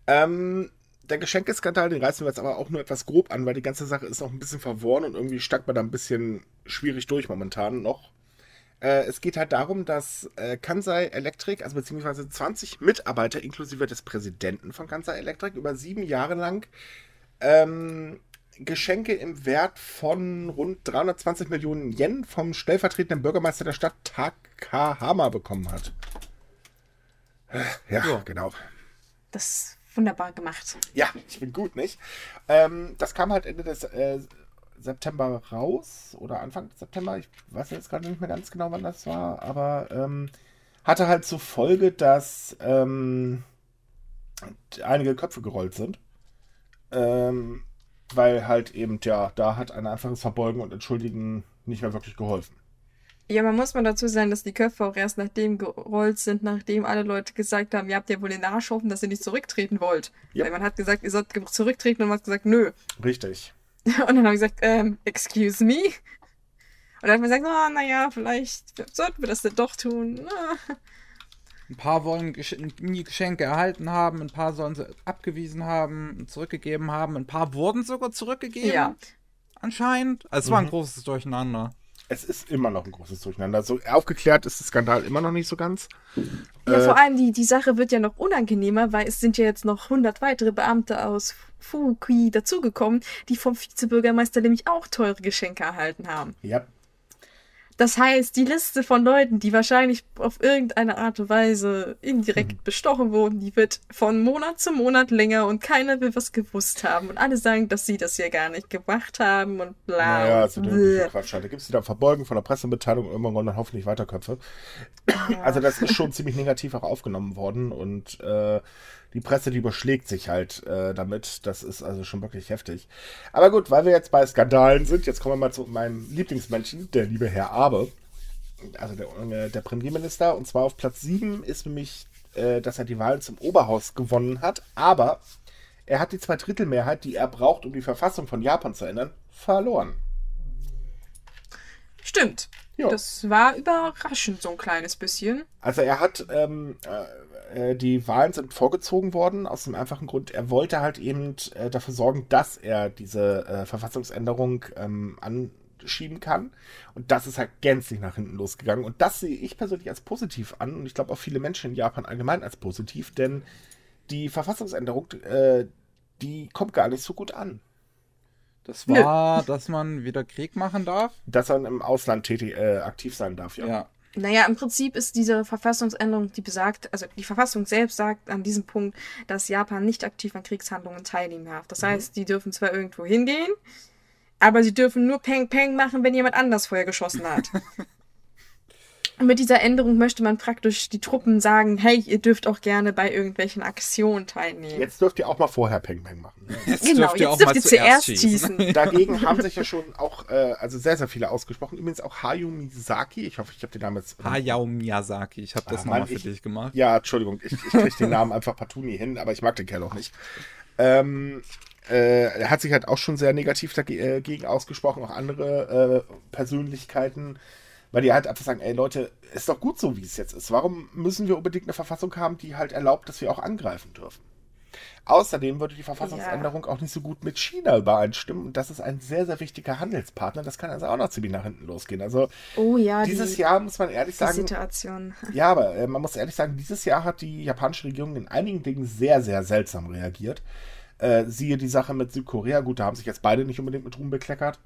Ähm, der Geschenkeskandal, den reißen wir jetzt aber auch nur etwas grob an, weil die ganze Sache ist noch ein bisschen verworren und irgendwie stackt man da ein bisschen schwierig durch momentan noch. Äh, es geht halt darum, dass äh, Kansai Electric, also beziehungsweise 20 Mitarbeiter inklusive des Präsidenten von Kansai Electric, über sieben Jahre lang ähm, Geschenke im Wert von rund 320 Millionen Yen vom stellvertretenden Bürgermeister der Stadt Takahama bekommen hat. Ja, ja. genau. Das ist wunderbar gemacht. Ja, ich bin gut, nicht? Ähm, das kam halt Ende des äh, September raus oder Anfang September. Ich weiß jetzt gerade nicht mehr ganz genau, wann das war, aber ähm, hatte halt zur Folge, dass ähm, einige Köpfe gerollt sind. Ähm, weil halt eben, ja, da hat ein einfaches Verbeugen und Entschuldigen nicht mehr wirklich geholfen. Ja, man muss mal dazu sagen, dass die Köpfe auch erst nachdem gerollt sind, nachdem alle Leute gesagt haben, ihr habt ja wohl den Arsch offen, dass ihr nicht zurücktreten wollt. Ja. Weil man hat gesagt, ihr sollt zurücktreten und man hat gesagt, nö. Richtig. <laughs> Und dann habe ich gesagt, ähm, excuse me? Und dann hat man gesagt, oh, naja, vielleicht sollten wir das denn doch tun. <laughs> Ein paar wollen nie Geschenke erhalten haben, ein paar sollen sie abgewiesen haben, zurückgegeben haben, ein paar wurden sogar zurückgegeben. Ja. Anscheinend. Also es mhm. war ein mhm. großes Durcheinander. Es ist immer noch ein großes Durcheinander. So aufgeklärt ist der Skandal immer noch nicht so ganz. Ja, äh, vor allem die, die Sache wird ja noch unangenehmer, weil es sind ja jetzt noch 100 weitere Beamte aus Fukui dazugekommen, die vom Vizebürgermeister nämlich auch teure Geschenke erhalten haben. Ja. Das heißt, die Liste von Leuten, die wahrscheinlich auf irgendeine Art und Weise indirekt mhm. bestochen wurden, die wird von Monat zu Monat länger und keiner will was gewusst haben. Und alle sagen, dass sie das ja gar nicht gemacht haben und bla. Naja, also der Quatsch. Da gibt es wieder Verbeugen von der Pressemitteilung und irgendwann dann hoffentlich Weiterköpfe. Ja. Also das ist schon ziemlich negativ auch aufgenommen worden und äh, die Presse, die überschlägt sich halt äh, damit. Das ist also schon wirklich heftig. Aber gut, weil wir jetzt bei Skandalen sind, jetzt kommen wir mal zu meinem Lieblingsmenschen, der liebe Herr Abe. Also der, äh, der Premierminister. Und zwar auf Platz 7 ist mich, äh, dass er die Wahl zum Oberhaus gewonnen hat. Aber er hat die Zweidrittelmehrheit, die er braucht, um die Verfassung von Japan zu ändern, verloren. Stimmt. Jo. Das war überraschend, so ein kleines bisschen. Also er hat ähm, äh, die Wahlen sind vorgezogen worden, aus dem einfachen Grund, er wollte halt eben äh, dafür sorgen, dass er diese äh, Verfassungsänderung ähm, anschieben kann. Und das ist halt gänzlich nach hinten losgegangen. Und das sehe ich persönlich als positiv an und ich glaube auch viele Menschen in Japan allgemein als positiv, denn die Verfassungsänderung, äh, die kommt gar nicht so gut an. Das war, Nö. dass man wieder Krieg machen darf? Dass man im Ausland tätig, äh, aktiv sein darf, ja. Ja, naja, im Prinzip ist diese Verfassungsänderung, die besagt, also die Verfassung selbst sagt an diesem Punkt, dass Japan nicht aktiv an Kriegshandlungen teilnehmen darf. Das mhm. heißt, die dürfen zwar irgendwo hingehen, aber sie dürfen nur Peng Peng machen, wenn jemand anders vorher geschossen hat. <laughs> Und mit dieser Änderung möchte man praktisch die Truppen sagen, hey, ihr dürft auch gerne bei irgendwelchen Aktionen teilnehmen. Jetzt dürft ihr auch mal vorher Peng Peng machen. <laughs> Jetzt genau, dürft ihr, jetzt dürft ihr zuerst schießen. schießen. <laughs> Dagegen haben sich ja schon auch, äh, also sehr, sehr viele ausgesprochen. Übrigens auch Hayao Miyazaki. Ich hoffe, ich habe den Namen jetzt... Hayao Miyazaki. Ich habe das ah, nochmal für dich gemacht. Ja, Entschuldigung. Ich, ich kriege den Namen einfach partout nie hin, aber ich mag den Kerl auch nicht. Ähm, äh, er hat sich halt auch schon sehr negativ dagegen ausgesprochen. Auch andere äh, Persönlichkeiten weil die halt einfach sagen, ey Leute, ist doch gut so, wie es jetzt ist. Warum müssen wir unbedingt eine Verfassung haben, die halt erlaubt, dass wir auch angreifen dürfen? Außerdem würde die Verfassungsänderung ja. auch nicht so gut mit China übereinstimmen. Und das ist ein sehr, sehr wichtiger Handelspartner. Das kann also auch noch ziemlich nach hinten losgehen. Also oh, ja, dieses die, Jahr muss man ehrlich sagen. Situation. <laughs> Ja, aber äh, man muss ehrlich sagen, dieses Jahr hat die japanische Regierung in einigen Dingen sehr, sehr seltsam reagiert. Äh, siehe die Sache mit Südkorea. Gut, da haben sich jetzt beide nicht unbedingt mit Ruhm bekleckert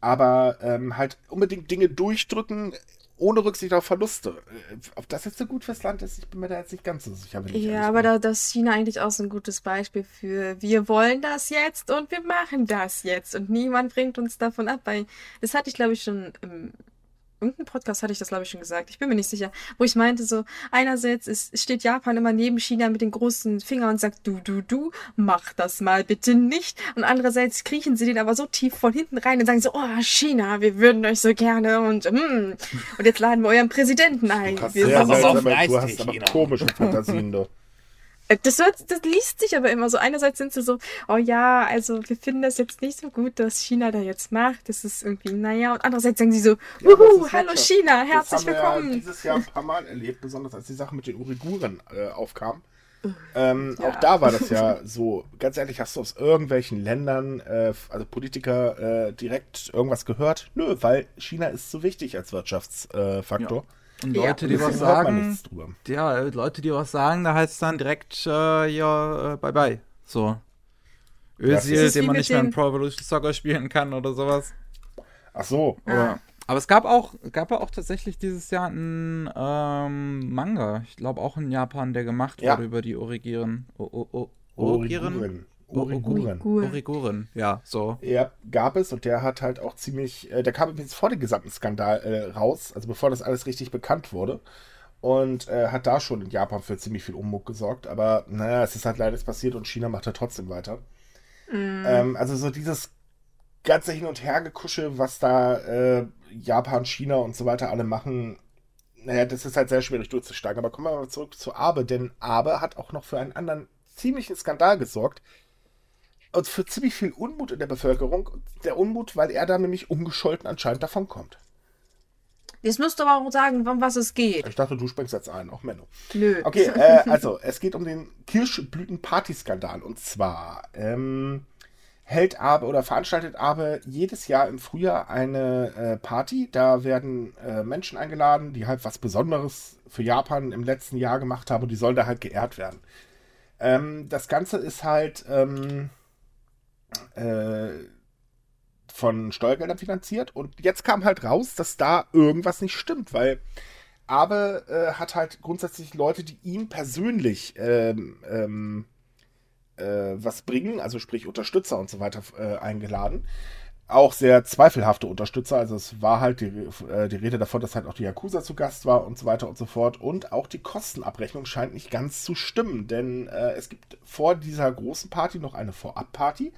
aber ähm, halt unbedingt Dinge durchdrücken, ohne Rücksicht auf Verluste. Äh, ob das jetzt so gut fürs Land ist, ich bin mir da jetzt nicht ganz so sicher. ja, aber da, das ist China eigentlich auch so ein gutes Beispiel für, wir wollen das jetzt und wir machen das jetzt und niemand bringt uns davon ab, weil das hatte ich glaube ich schon im irgendeinem Podcast hatte ich das, glaube ich, schon gesagt. Ich bin mir nicht sicher. Wo ich meinte, so, einerseits ist, steht Japan immer neben China mit den großen Fingern und sagt, du, du, du, mach das mal bitte nicht. Und andererseits kriechen sie den aber so tief von hinten rein und sagen so, oh, China, wir würden euch so gerne und, mm, und jetzt laden wir euren Präsidenten ein. Du hast, wir sehr, sehr, du hast aber komische Fantasien, doch. Äh, das, wird, das liest sich aber immer so. Einerseits sind sie so, oh ja, also wir finden das jetzt nicht so gut, dass China da jetzt macht. Das ist irgendwie, naja. Und andererseits sagen sie so, ja, wuhu, hallo halt China, herzlich willkommen. Das haben wir ja dieses Jahr ein paar Mal erlebt, besonders als die Sache mit den Uiguren äh, aufkam. Ähm, ja. Auch da war das ja <laughs> so, ganz ehrlich, hast du aus irgendwelchen Ländern, äh, also Politiker, äh, direkt irgendwas gehört? Nö, weil China ist zu wichtig als Wirtschaftsfaktor. Ja. Und Leute, ja, die was sagen, ja, Leute, die was sagen, da heißt es dann direkt, äh, ja, äh, bye bye. So. Özil, den man nicht mehr in Pro Evolution Soccer spielen kann oder sowas. Ach so. Oder, aber es gab auch, gab auch tatsächlich dieses Jahr einen ähm, Manga, ich glaube auch in Japan, der gemacht ja. wurde über die Origieren. Origuren. Origuren. Origuren, ja, so. Ja, gab es und der hat halt auch ziemlich, äh, der kam übrigens vor dem gesamten Skandal äh, raus, also bevor das alles richtig bekannt wurde. Und äh, hat da schon in Japan für ziemlich viel Ummug gesorgt. Aber naja, es ist halt leider passiert und China macht da trotzdem weiter. Mm. Ähm, also so dieses ganze Hin- und Hergekusche, was da äh, Japan, China und so weiter alle machen, naja, das ist halt sehr schwierig durchzusteigen. Aber kommen wir mal zurück zu Abe, denn Abe hat auch noch für einen anderen ziemlichen Skandal gesorgt. Und für ziemlich viel Unmut in der Bevölkerung. Der Unmut, weil er da nämlich ungescholten anscheinend davonkommt. Jetzt musst du aber auch sagen, um was es geht. Ich dachte, du springst jetzt ein, auch Menno. Nö. Okay, <laughs> äh, also, es geht um den Kirschblüten-Party-Skandal. Und zwar, ähm, hält Abe oder veranstaltet Abe jedes Jahr im Frühjahr eine äh, Party. Da werden äh, Menschen eingeladen, die halt was Besonderes für Japan im letzten Jahr gemacht haben und die sollen da halt geehrt werden. Ähm, das Ganze ist halt ähm, äh, von Steuergeldern finanziert und jetzt kam halt raus, dass da irgendwas nicht stimmt, weil Abe äh, hat halt grundsätzlich Leute, die ihm persönlich ähm, ähm äh, was bringen, also sprich Unterstützer und so weiter äh, eingeladen. Auch sehr zweifelhafte Unterstützer, also es war halt die, äh, die Rede davon, dass halt auch die Yakuza zu Gast war und so weiter und so fort. Und auch die Kostenabrechnung scheint nicht ganz zu stimmen, denn äh, es gibt vor dieser großen Party noch eine Vorabparty.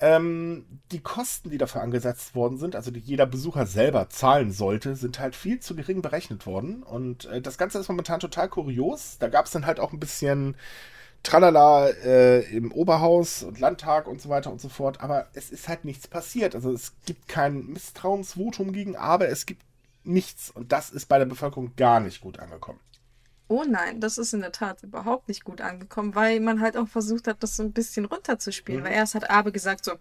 Ähm, die Kosten, die dafür angesetzt worden sind, also die jeder Besucher selber zahlen sollte, sind halt viel zu gering berechnet worden. Und äh, das Ganze ist momentan total kurios. Da gab es dann halt auch ein bisschen Tralala äh, im Oberhaus und Landtag und so weiter und so fort. Aber es ist halt nichts passiert. Also es gibt kein Misstrauensvotum gegen Aber, es gibt nichts. Und das ist bei der Bevölkerung gar nicht gut angekommen. Oh nein, das ist in der Tat überhaupt nicht gut angekommen, weil man halt auch versucht hat, das so ein bisschen runterzuspielen. Mhm. Weil erst hat Abe gesagt so,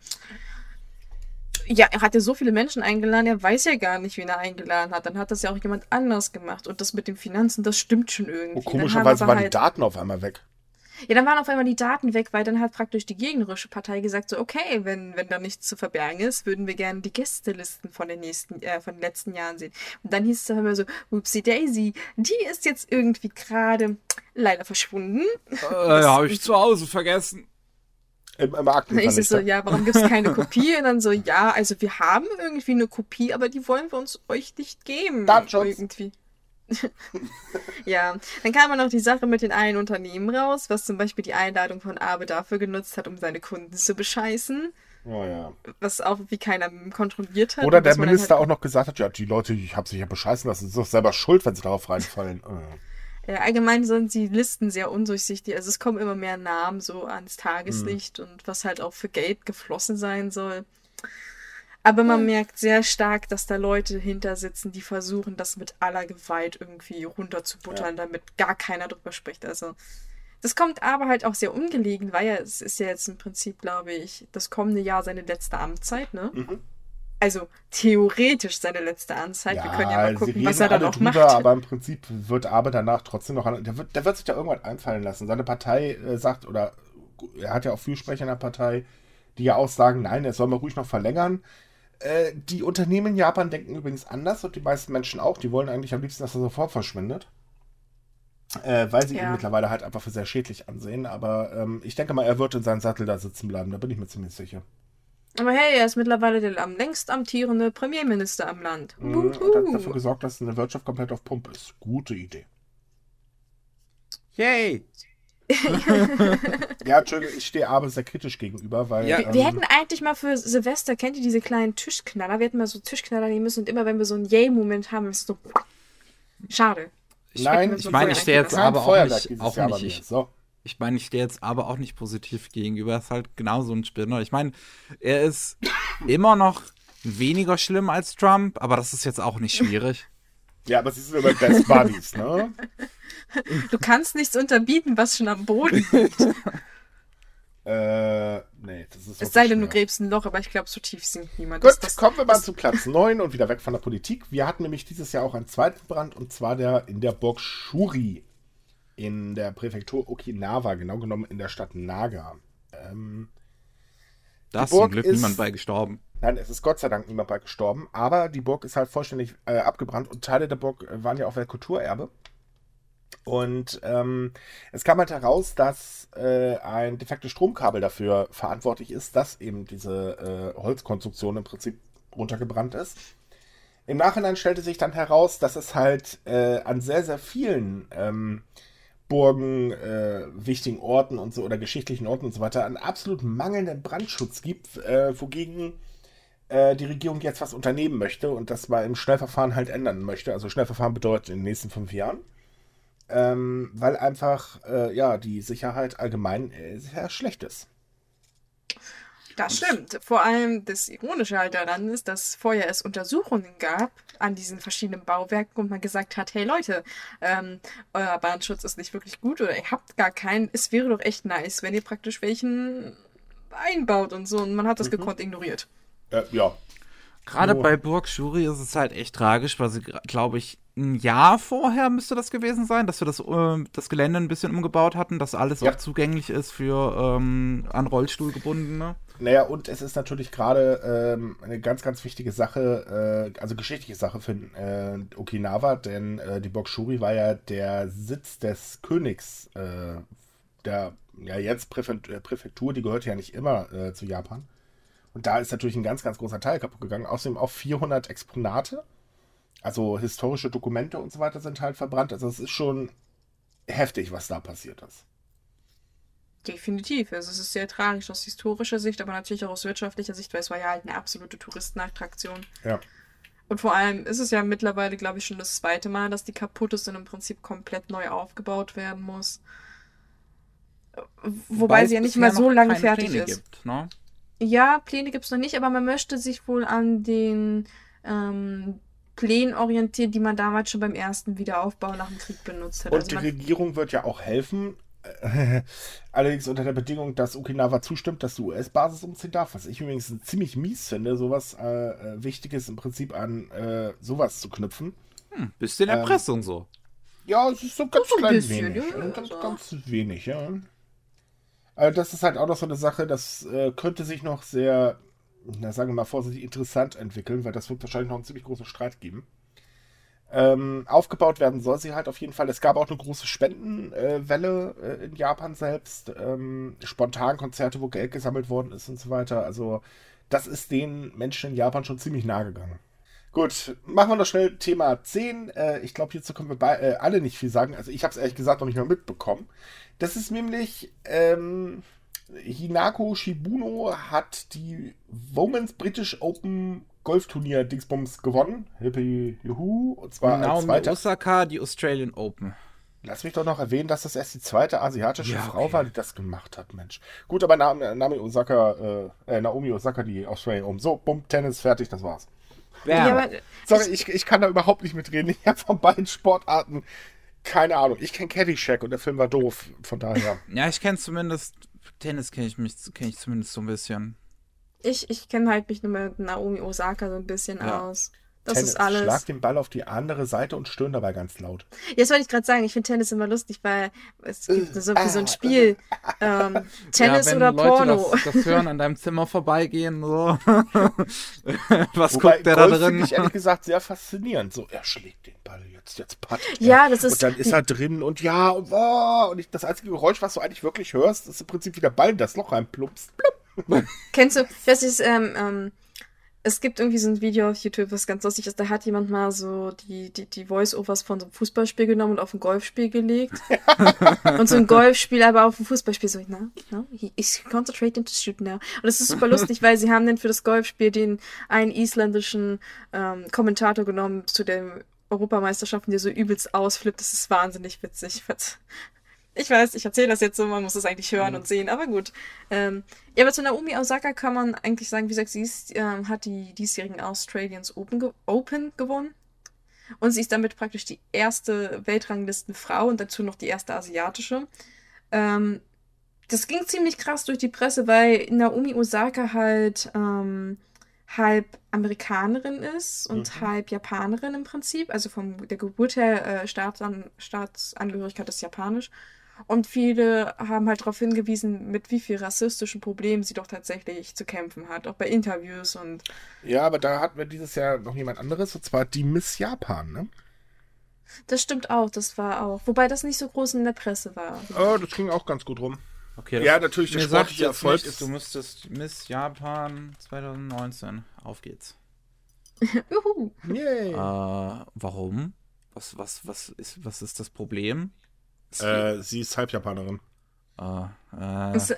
ja, er hat ja so viele Menschen eingeladen, er weiß ja gar nicht, wen er eingeladen hat. Dann hat das ja auch jemand anders gemacht. Und das mit den Finanzen, das stimmt schon irgendwie. Oh, komischerweise waren halt, die Daten auf einmal weg. Ja, dann waren auf einmal die Daten weg, weil dann hat praktisch die gegnerische Partei gesagt, so, okay, wenn, wenn da nichts zu verbergen ist, würden wir gerne die Gästelisten von den nächsten, äh, von den letzten Jahren sehen. Und dann hieß es immer so, Whoopsie Daisy, die ist jetzt irgendwie gerade leider verschwunden. Äh, habe ich zu Hause vergessen. Im, im Akten ich so, ja, warum gibt es keine Kopie? Und dann so, ja, also wir haben irgendwie eine Kopie, aber die wollen wir uns euch nicht geben. Datenschutz. Irgendwie. <laughs> ja, dann kam noch die Sache mit den einen Unternehmen raus, was zum Beispiel die Einladung von Abe dafür genutzt hat, um seine Kunden zu bescheißen. Oh ja. Was auch wie keiner kontrolliert hat. Oder der Minister halt auch noch gesagt hat, ja, die Leute, ich habe sich ja bescheißen lassen, sind doch selber schuld, wenn sie darauf reinfallen. Oh. <laughs> Ja, allgemein sind die Listen sehr undurchsichtig. Also es kommen immer mehr Namen so ans Tageslicht hm. und was halt auch für Geld geflossen sein soll. Aber man merkt sehr stark, dass da Leute hinter sitzen, die versuchen, das mit aller Gewalt irgendwie runterzubuttern, ja. damit gar keiner drüber spricht. Also, das kommt aber halt auch sehr ungelegen, weil ja, es ist ja jetzt im Prinzip, glaube ich, das kommende Jahr seine letzte Amtszeit, ne? Mhm. Also theoretisch seine letzte Amtszeit. Ja, Wir können ja mal gucken, was er da noch drüber, macht. Aber im Prinzip wird Abe danach trotzdem noch. Der wird, der wird sich da irgendwann einfallen lassen. Seine Partei äh, sagt, oder er hat ja auch Fürsprecher in der Partei, die ja auch sagen, nein, er soll mal ruhig noch verlängern. Äh, die Unternehmen in Japan denken übrigens anders und die meisten Menschen auch. Die wollen eigentlich am liebsten, dass er sofort verschwindet. Äh, weil sie ja. ihn mittlerweile halt einfach für sehr schädlich ansehen. Aber ähm, ich denke mal, er wird in seinem Sattel da sitzen bleiben. Da bin ich mir ziemlich sicher. Aber hey, er ist mittlerweile der am längst amtierende Premierminister am Land. Mhm, und hat dafür gesorgt, dass eine Wirtschaft komplett auf Pump ist. Gute Idee. Yay! <laughs> ja, Entschuldigung, ich stehe aber sehr kritisch gegenüber, weil. Ja. Wir, wir, ähm, hätten eigentlich mal für Silvester, kennt ihr diese kleinen Tischknaller? Wir hätten mal so Tischknaller nehmen müssen und immer, wenn wir so einen Yay-Moment haben, ist so. Schade. Ich Nein, ich meine, ich stehe jetzt aber auch nicht. Auch nicht ich, so. ich meine, ich stehe jetzt aber auch nicht positiv gegenüber. Er ist halt genauso ein Spinner. Ich meine, er ist immer noch weniger schlimm als Trump, aber das ist jetzt auch nicht schwierig. Ja, aber sie sind immer Best Buddies, ne? <laughs> Du kannst nichts unterbieten, was schon am Boden <laughs> liegt. äh, nee, das ist Es sei denn, du gräbst ein Loch, aber ich glaube, so tief sinkt niemand. Gut, das, das, kommen wir mal zu Platz 9 und wieder weg von der Politik. Wir hatten nämlich dieses Jahr auch einen zweiten Brand und zwar der in der Burg Shuri in der Präfektur Okinawa, genau genommen in der Stadt Naga. Ähm, da ist zum Glück ist, niemand bei gestorben. Nein, es ist Gott sei Dank niemand bei gestorben, aber die Burg ist halt vollständig äh, abgebrannt und Teile der Burg äh, waren ja auch Weltkulturerbe. Und ähm, es kam halt heraus, dass äh, ein defektes Stromkabel dafür verantwortlich ist, dass eben diese äh, Holzkonstruktion im Prinzip runtergebrannt ist. Im Nachhinein stellte sich dann heraus, dass es halt äh, an sehr, sehr vielen ähm, Burgen, äh, wichtigen Orten und so oder geschichtlichen Orten und so weiter einen absolut mangelnden Brandschutz gibt, äh, wogegen äh, die Regierung jetzt was unternehmen möchte und das mal im Schnellverfahren halt ändern möchte. Also Schnellverfahren bedeutet in den nächsten fünf Jahren. Ähm, weil einfach äh, ja die Sicherheit allgemein äh, sehr schlecht ist. Das stimmt. Vor allem das Ironische halt daran ist, dass vorher es Untersuchungen gab an diesen verschiedenen Bauwerken und man gesagt hat, hey Leute, ähm, euer Bahnschutz ist nicht wirklich gut oder ihr habt gar keinen. Es wäre doch echt nice, wenn ihr praktisch welchen einbaut und so. Und man hat das mhm. gekonnt ignoriert. Äh, ja. Gerade oh. bei Burg Shuri ist es halt echt tragisch, weil sie, glaube ich, ein Jahr vorher müsste das gewesen sein, dass wir das, äh, das Gelände ein bisschen umgebaut hatten, dass alles ja. auch zugänglich ist für ähm, an Rollstuhl gebundene. Naja, und es ist natürlich gerade ähm, eine ganz, ganz wichtige Sache, äh, also geschichtliche Sache für äh, Okinawa, denn äh, die Burg Shuri war ja der Sitz des Königs äh, der ja jetzt Präfektur, die gehört ja nicht immer äh, zu Japan. Und da ist natürlich ein ganz, ganz großer Teil kaputt gegangen. Außerdem auch 400 Exponate, also historische Dokumente und so weiter sind halt verbrannt. Also es ist schon heftig, was da passiert ist. Definitiv. Also es ist sehr tragisch aus historischer Sicht, aber natürlich auch aus wirtschaftlicher Sicht, weil es war ja halt eine absolute Touristenattraktion. Ja. Und vor allem ist es ja mittlerweile, glaube ich, schon das zweite Mal, dass die kaputt ist und im Prinzip komplett neu aufgebaut werden muss. Wobei, Wobei sie ja nicht mal so lange fertig Pläne ist. Gibt, ne? Ja, Pläne gibt es noch nicht, aber man möchte sich wohl an den ähm, Plänen orientieren, die man damals schon beim ersten Wiederaufbau nach dem Krieg benutzt hat. Und also die Regierung wird ja auch helfen, <laughs> Allerdings unter der Bedingung, dass Okinawa zustimmt, dass die US-Basis umziehen darf, was ich übrigens ziemlich mies finde, sowas äh, äh, Wichtiges im Prinzip an äh, sowas zu knüpfen. Hm, bisschen Erpressung ähm, so. Ja, es ist so ganz so klein bisschen, wenig. Ja, ganz, ganz wenig, ja. Also das ist halt auch noch so eine Sache, das äh, könnte sich noch sehr, na sagen wir mal vorsichtig, interessant entwickeln, weil das wird wahrscheinlich noch einen ziemlich großen Streit geben. Ähm, aufgebaut werden soll sie halt auf jeden Fall. Es gab auch eine große Spendenwelle äh, in Japan selbst. Ähm, Spontankonzerte, wo Geld gesammelt worden ist und so weiter. Also, das ist den Menschen in Japan schon ziemlich nahe gegangen. Gut, machen wir noch schnell Thema 10. Äh, ich glaube, hierzu können wir bei, äh, alle nicht viel sagen. Also, ich habe es ehrlich gesagt noch nicht mehr mitbekommen. Das ist nämlich. Ähm, Hinako Shibuno hat die Women's British Open Golfturnier Dingsbums gewonnen. Hippie Juhu. Und zwar Naomi als zweiter. Osaka, die Australian Open. Lass mich doch noch erwähnen, dass das erst die zweite asiatische ja, Frau okay. war, die das gemacht hat, Mensch. Gut, aber Naomi Osaka, äh, äh, Naomi Osaka, die Australian Open. So, bumm, Tennis, fertig, das war's. Ja. Sorry, ich, ich kann da überhaupt nicht mitreden. Ich habe von beiden Sportarten keine Ahnung. Ich kenne Caddyshack und der Film war doof, von daher. Ja, ich kenne zumindest, Tennis kenne ich mich, kenne ich zumindest so ein bisschen. Ich, ich kenne halt mich nur mit Naomi Osaka so ein bisschen ja. aus. Das Tennis, ist alles. Schlag den Ball auf die andere Seite und stöhn dabei ganz laut. Jetzt wollte ich gerade sagen, ich finde Tennis immer lustig, weil es gibt so, wie so ein Spiel. Ähm, <laughs> Tennis ja, oder Leute Porno. Das, das hören <laughs> an deinem Zimmer vorbeigehen, so. <laughs> Was Wobei, guckt der Golf da drin? finde ich ehrlich gesagt sehr faszinierend. So, er schlägt den Ball jetzt, jetzt pattet Ja, das ist. Und dann ist er drin und ja, und, oh, und ich, das einzige Geräusch, was du eigentlich wirklich hörst, ist im Prinzip wie der Ball in das Loch reinplumpst. Kennst du, das ist, ähm, ähm, es gibt irgendwie so ein Video auf YouTube, was ganz lustig ist. Da hat jemand mal so die, die, die Voice-Overs von so einem Fußballspiel genommen und auf ein Golfspiel gelegt. <laughs> und so ein Golfspiel aber auf ein Fußballspiel so, no, no, he is concentrating to shoot now. Und das ist super lustig, weil sie haben dann für das Golfspiel den einen isländischen ähm, Kommentator genommen zu den Europameisterschaften, der so übelst ausflippt. Das ist wahnsinnig witzig. Ich weiß, ich erzähle das jetzt so, man muss es eigentlich hören mhm. und sehen, aber gut. Ähm, ja, aber zu Naomi Osaka kann man eigentlich sagen, wie gesagt, sie ist, ähm, hat die diesjährigen Australians Open, ge Open gewonnen. Und sie ist damit praktisch die erste Weltranglistenfrau und dazu noch die erste asiatische. Ähm, das ging ziemlich krass durch die Presse, weil Naomi Osaka halt ähm, halb Amerikanerin ist und mhm. halb Japanerin im Prinzip. Also von der Geburt her äh, Staatsan Staatsangehörigkeit ist japanisch. Und viele haben halt darauf hingewiesen, mit wie viel rassistischen Problemen sie doch tatsächlich zu kämpfen hat, auch bei Interviews und. Ja, aber da hatten wir dieses Jahr noch jemand anderes, und zwar die Miss Japan, ne? Das stimmt auch, das war auch. Wobei das nicht so groß in der Presse war. Oh, das ging auch ganz gut rum. Okay, ja, natürlich, der sportliche Erfolg ist. Du müsstest Miss Japan 2019. Auf geht's. <laughs> Juhu. Yay. Äh, warum? Was, was, was, ist, was ist das Problem? Äh, sie ist Halbjapanerin. Äh, äh, es,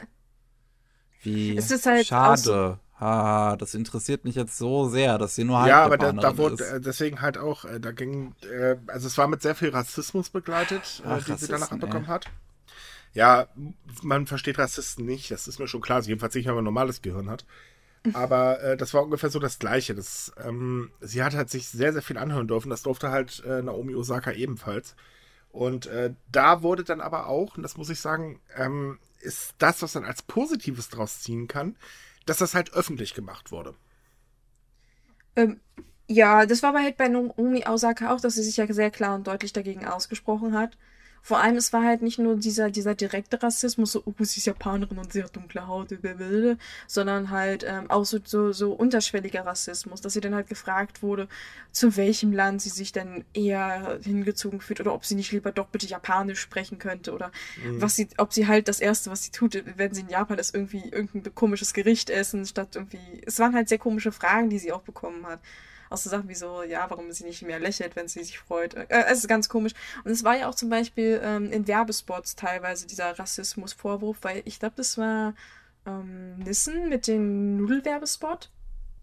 wie es halt schade. Ha, das interessiert mich jetzt so sehr, dass sie nur halb Ja, aber da, da wurde ist. deswegen halt auch, äh, da ging, äh, also es war mit sehr viel Rassismus begleitet, äh, Ach, die sie danach abbekommen hat. Ja, man versteht Rassisten nicht, das ist mir schon klar, jedenfalls nicht, wenn man ein normales Gehirn hat. Aber äh, das war ungefähr so das Gleiche. Das, ähm, sie hat halt sich sehr, sehr viel anhören dürfen. Das durfte halt äh, Naomi Osaka ebenfalls. Und äh, da wurde dann aber auch, und das muss ich sagen, ähm, ist das, was man als Positives draus ziehen kann, dass das halt öffentlich gemacht wurde. Ähm, ja, das war aber halt bei Naomi Osaka auch, dass sie sich ja sehr klar und deutlich dagegen ausgesprochen hat. Vor allem, es war halt nicht nur dieser, dieser direkte Rassismus, so, oh, sie ist Japanerin und sie hat dunkle Haut, sondern halt ähm, auch so, so, so unterschwelliger Rassismus, dass sie dann halt gefragt wurde, zu welchem Land sie sich denn eher hingezogen fühlt oder ob sie nicht lieber doch bitte Japanisch sprechen könnte oder mhm. was sie, ob sie halt das Erste, was sie tut, wenn sie in Japan ist, irgendwie irgendein komisches Gericht essen, statt irgendwie. Es waren halt sehr komische Fragen, die sie auch bekommen hat. Auch so Sachen wie so, ja, warum sie nicht mehr lächelt, wenn sie sich freut. Äh, es ist ganz komisch. Und es war ja auch zum Beispiel ähm, in Werbespots teilweise dieser Rassismusvorwurf, weil ich glaube, das war ähm, Nissen mit dem Nudelwerbespot.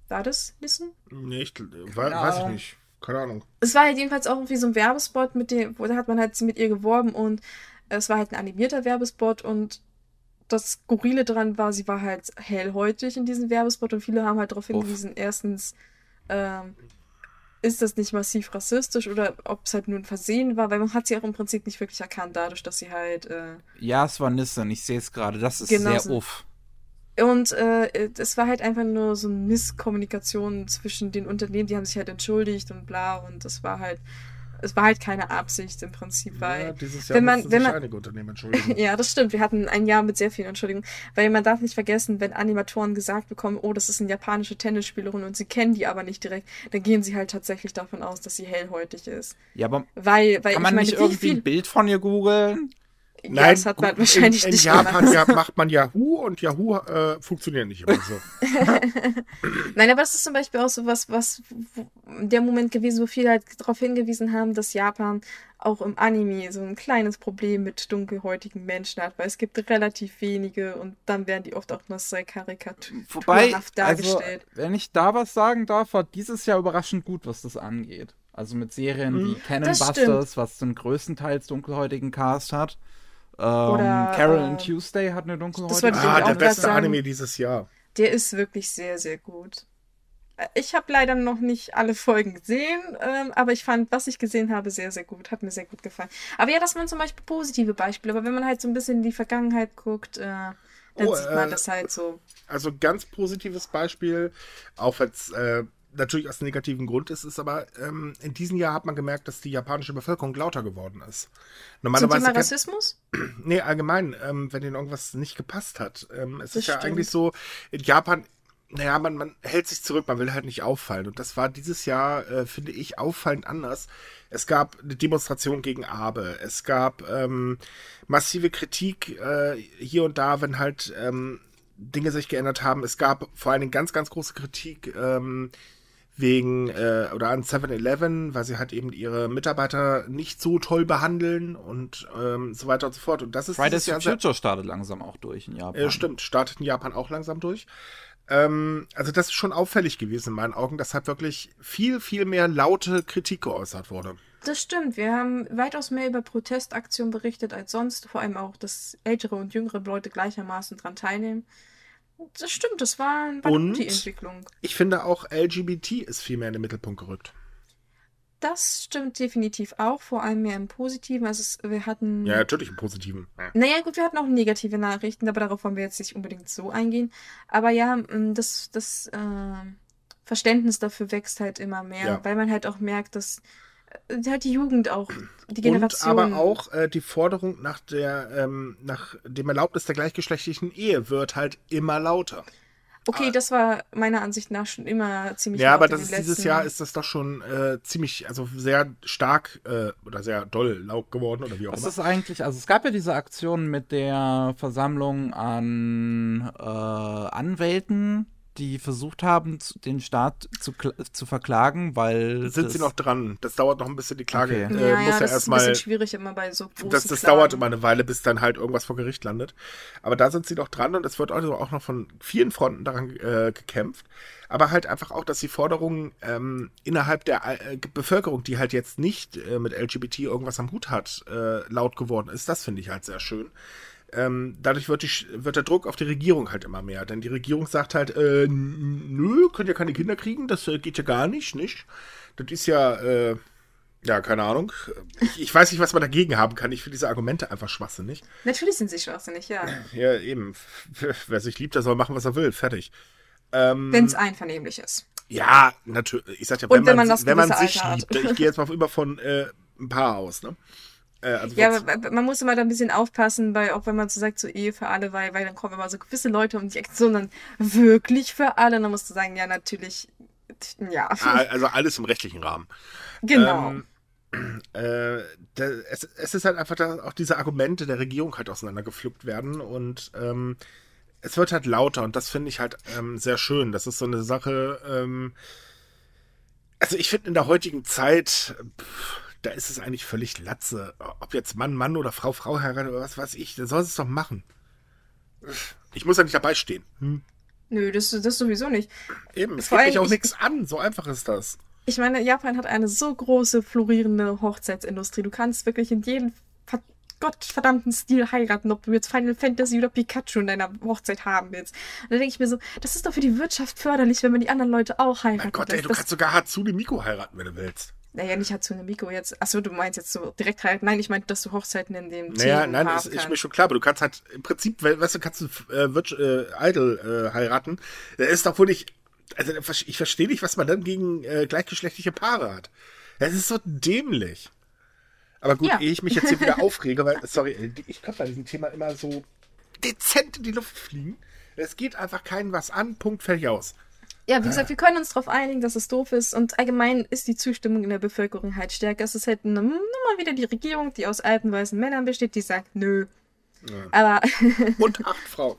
War das Nissen? Nee, ich, we weiß ich nicht. Keine Ahnung. Es war halt jedenfalls auch irgendwie so ein Werbespot, mit dem, wo da hat man halt mit ihr geworben und es war halt ein animierter Werbespot und das Skurrile dran war, sie war halt hellhäutig in diesem Werbespot und viele haben halt darauf hingewiesen, Uff. erstens, ähm, ist das nicht massiv rassistisch oder ob es halt nur ein Versehen war, weil man hat sie auch im Prinzip nicht wirklich erkannt, dadurch, dass sie halt. Äh, ja, es war Nissan, ich sehe es gerade, das ist genau sehr uff. Und äh, es war halt einfach nur so eine Misskommunikation zwischen den Unternehmen, die haben sich halt entschuldigt und bla und das war halt es war halt keine Absicht im Prinzip, weil ja, dieses Jahr wenn man, wenn man, einige Unternehmen entschuldigen. <laughs> ja, das stimmt. Wir hatten ein Jahr mit sehr vielen Entschuldigungen, weil man darf nicht vergessen, wenn Animatoren gesagt bekommen, oh, das ist eine japanische Tennisspielerin und sie kennen die aber nicht direkt, dann gehen sie halt tatsächlich davon aus, dass sie hellhäutig ist. Ja, aber weil, weil kann man meine, nicht irgendwie viel... ein Bild von ihr googeln? Nein, ja, das hat man wahrscheinlich in, in nicht Japan ja, macht man Yahoo und Yahoo äh, funktioniert nicht immer so. <laughs> Nein, aber das ist zum Beispiel auch so was, was der Moment gewesen, wo viele halt darauf hingewiesen haben, dass Japan auch im Anime so ein kleines Problem mit dunkelhäutigen Menschen hat, weil es gibt relativ wenige und dann werden die oft auch noch sehr karikaturhaft dargestellt. Also, wenn ich da was sagen darf, war dieses Jahr überraschend gut, was das angeht. Also mit Serien wie hm, Cannon Busters, was den größtenteils dunkelhäutigen Cast hat. Ähm, Oder, Carol äh, and Tuesday hat eine dunkelhäutige. Ah, der beste Anime dieses Jahr. Der ist wirklich sehr, sehr gut. Äh, ich habe leider noch nicht alle Folgen gesehen, ähm, aber ich fand, was ich gesehen habe, sehr, sehr gut. Hat mir sehr gut gefallen. Aber ja, das waren zum Beispiel positive Beispiele. Aber wenn man halt so ein bisschen in die Vergangenheit guckt, äh, dann oh, sieht man äh, das halt so. Also ganz positives Beispiel, auch jetzt äh, natürlich aus negativen Grund ist, ist aber ähm, in diesem Jahr hat man gemerkt, dass die japanische Bevölkerung lauter geworden ist. Normalerweise Zum Thema Rassismus? <clears throat> Nee, allgemein, ähm, wenn ihnen irgendwas nicht gepasst hat. Ähm, es das ist stimmt. ja eigentlich so, in Japan, naja, man, man hält sich zurück, man will halt nicht auffallen. Und das war dieses Jahr, äh, finde ich, auffallend anders. Es gab eine Demonstration gegen Abe. Es gab ähm, massive Kritik äh, hier und da, wenn halt ähm, Dinge sich geändert haben. Es gab vor allen Dingen ganz, ganz große Kritik ähm, wegen äh, oder an 7-Eleven, weil sie halt eben ihre Mitarbeiter nicht so toll behandeln und ähm, so weiter und so fort. Und das ist Fridays for Future startet langsam auch durch in Japan. Äh, stimmt, startet in Japan auch langsam durch. Ähm, also das ist schon auffällig gewesen in meinen Augen, dass halt wirklich viel, viel mehr laute Kritik geäußert wurde. Das stimmt. Wir haben weitaus mehr über Protestaktionen berichtet als sonst. Vor allem auch, dass ältere und jüngere Leute gleichermaßen daran teilnehmen. Das stimmt, das war, war und die Entwicklung. Ich finde auch LGBT ist viel mehr in den Mittelpunkt gerückt. das stimmt definitiv auch, vor allem mehr im Positiven. Also es, wir hatten. Ja, natürlich im Positiven. Ja. Naja, gut, wir hatten auch negative Nachrichten, aber darauf wollen wir jetzt nicht unbedingt so eingehen. Aber ja, das, das äh, Verständnis dafür wächst halt immer mehr, ja. weil man halt auch merkt, dass halt die Jugend auch, die Generation. Und aber auch äh, die Forderung nach der, ähm, nach dem Erlaubnis der gleichgeschlechtlichen Ehe wird halt immer lauter. Okay, ah. das war meiner Ansicht nach schon immer ziemlich. Ja, aber das ist, dieses Jahr ist das doch schon äh, ziemlich, also sehr stark äh, oder sehr doll laut geworden oder wie auch Was immer. Das ist eigentlich, also es gab ja diese Aktion mit der Versammlung an äh, Anwälten, die versucht haben, den Staat zu, zu verklagen, weil. Sind sie noch dran? Das dauert noch ein bisschen, die Klage. Okay. Äh, ja, muss ja, ja das erstmal. ist ein bisschen schwierig immer bei so großen Das, das dauert immer eine Weile, bis dann halt irgendwas vor Gericht landet. Aber da sind sie noch dran und es wird also auch noch von vielen Fronten daran äh, gekämpft. Aber halt einfach auch, dass die Forderungen ähm, innerhalb der äh, Bevölkerung, die halt jetzt nicht äh, mit LGBT irgendwas am Hut hat, äh, laut geworden ist. Das finde ich halt sehr schön ähm, dadurch wird, die, wird der Druck auf die Regierung halt immer mehr. Denn die Regierung sagt halt, äh, nö, könnt ihr keine Kinder kriegen, das äh, geht ja gar nicht, nicht? Das ist ja, äh, ja, keine Ahnung. Ich, ich, weiß nicht, was man dagegen haben kann. Ich finde diese Argumente einfach schwachsinnig. Natürlich sind sie schwachsinnig, ja. Ja, eben. <laughs> Wer sich liebt, der soll machen, was er will. Fertig. Ähm, wenn es einvernehmlich ist. Ja, natürlich. Ich sag ja, wenn, wenn man, man wenn man sich liebt. Ich gehe jetzt <laughs> mal immer von äh, ein paar aus, ne? Äh, also ja, aber man muss immer da ein bisschen aufpassen, weil auch wenn man so sagt, so Ehe für alle, weil, weil dann kommen immer so gewisse Leute um die Ecke, sondern wirklich für alle. Dann musst du sagen, ja, natürlich, ja. Ah, also alles im rechtlichen Rahmen. Genau. Ähm, <clears throat> äh, der, es, es, ist halt einfach, dass auch diese Argumente der Regierung halt auseinandergepflückt werden und ähm, es wird halt lauter und das finde ich halt ähm, sehr schön. Das ist so eine Sache, ähm, also ich finde in der heutigen Zeit, pff, da ist es eigentlich völlig Latze. Ob jetzt Mann, Mann oder Frau, Frau heiratet oder was weiß ich, der soll es doch machen. Ich muss ja nicht dabei stehen. Hm? Nö, das, das sowieso nicht. Eben, es Vor geht mich auch nichts an. So einfach ist das. Ich meine, Japan hat eine so große, florierende Hochzeitsindustrie. Du kannst wirklich in jedem gottverdammten Stil heiraten, ob du jetzt Final Fantasy oder Pikachu in deiner Hochzeit haben willst. Und da denke ich mir so, das ist doch für die Wirtschaft förderlich, wenn man die anderen Leute auch heiratet. Mein Gott, ey, du das, kannst sogar Hatsune Miko heiraten, wenn du willst. Naja, nicht Hatsune Miko jetzt. Achso, du meinst jetzt so direkt heiraten. Nein, ich meinte, dass du Hochzeiten in dem Naja, nein, das ist mir schon klar, aber du kannst halt im Prinzip, weißt du, kannst du äh, äh, Idol äh, heiraten. Der ist doch wohl nicht. Also ich verstehe nicht, was man dann gegen äh, gleichgeschlechtliche Paare hat. Das ist so dämlich. Aber gut, ja. ehe ich mich jetzt hier wieder <laughs> aufrege, weil, sorry, ich kann bei diesem Thema immer so dezent in die Luft fliegen. Es geht einfach keinen was an, Punkt, fertig aus ja, wie gesagt, wir können uns darauf einigen, dass es doof ist und allgemein ist die Zustimmung in der Bevölkerung halt stärker. Es ist halt nur mal wieder die Regierung, die aus alten weißen Männern besteht, die sagt, nö. Ja. Aber. <laughs> und acht Frauen.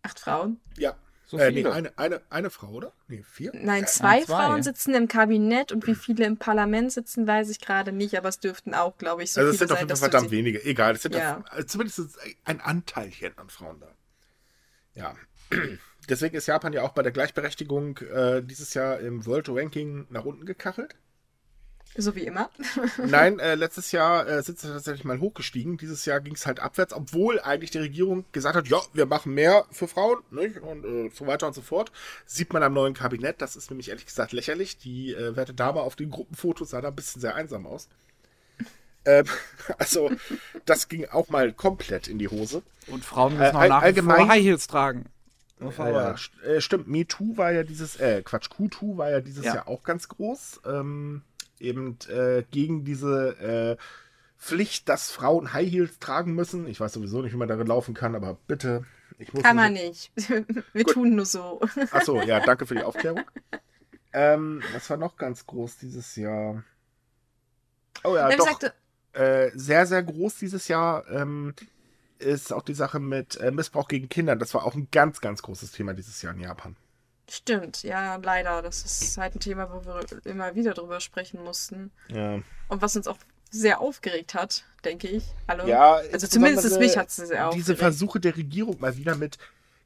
Acht Frauen? Ja. So äh, nee, eine, eine, eine Frau, oder? Nee, vier? Nein, zwei, zwei Frauen sitzen im Kabinett und wie viele im Parlament sitzen, weiß ich gerade nicht, aber es dürften auch, glaube ich, so also viele sein. Also es sind auf verdammt wenige. Egal, es sind ja. auf, also zumindest ein Anteilchen an Frauen da. Ja deswegen ist Japan ja auch bei der Gleichberechtigung äh, dieses Jahr im World Ranking nach unten gekachelt. So wie immer. <laughs> Nein, äh, letztes Jahr äh, sind sie tatsächlich mal hochgestiegen. Dieses Jahr ging es halt abwärts, obwohl eigentlich die Regierung gesagt hat, ja, wir machen mehr für Frauen nicht? und äh, so weiter und so fort. Sieht man am neuen Kabinett. Das ist nämlich ehrlich gesagt lächerlich. Die äh, werte Dame auf den Gruppenfotos sah da ein bisschen sehr einsam aus. Ähm, <laughs> also, das ging auch mal komplett in die Hose. Und Frauen müssen äh, auch nach allgemein, wie vor High Heels tragen. Ja, ja, äh, stimmt, MeToo war ja dieses, äh, Quatsch, Q2 war ja dieses ja. Jahr auch ganz groß. Ähm, eben äh, gegen diese äh, Pflicht, dass Frauen High Heels tragen müssen. Ich weiß sowieso nicht, wie man darin laufen kann, aber bitte. kann man nicht. <laughs> Wir Gut. tun nur so. Achso, ja, danke für die <laughs> Aufklärung. ähm, was war noch ganz groß dieses Jahr? Oh ja, doch. Sagte, äh, sehr, sehr groß dieses Jahr. Ähm, ist auch die Sache mit äh, Missbrauch gegen Kinder. Das war auch ein ganz, ganz großes Thema dieses Jahr in Japan. Stimmt, ja, leider. Das ist halt ein Thema, wo wir immer wieder drüber sprechen mussten. Ja. Und was uns auch sehr aufgeregt hat, denke ich. Hallo? Ja, also zumindest mich hat es sehr aufgeregt. Diese Versuche der Regierung mal wieder mit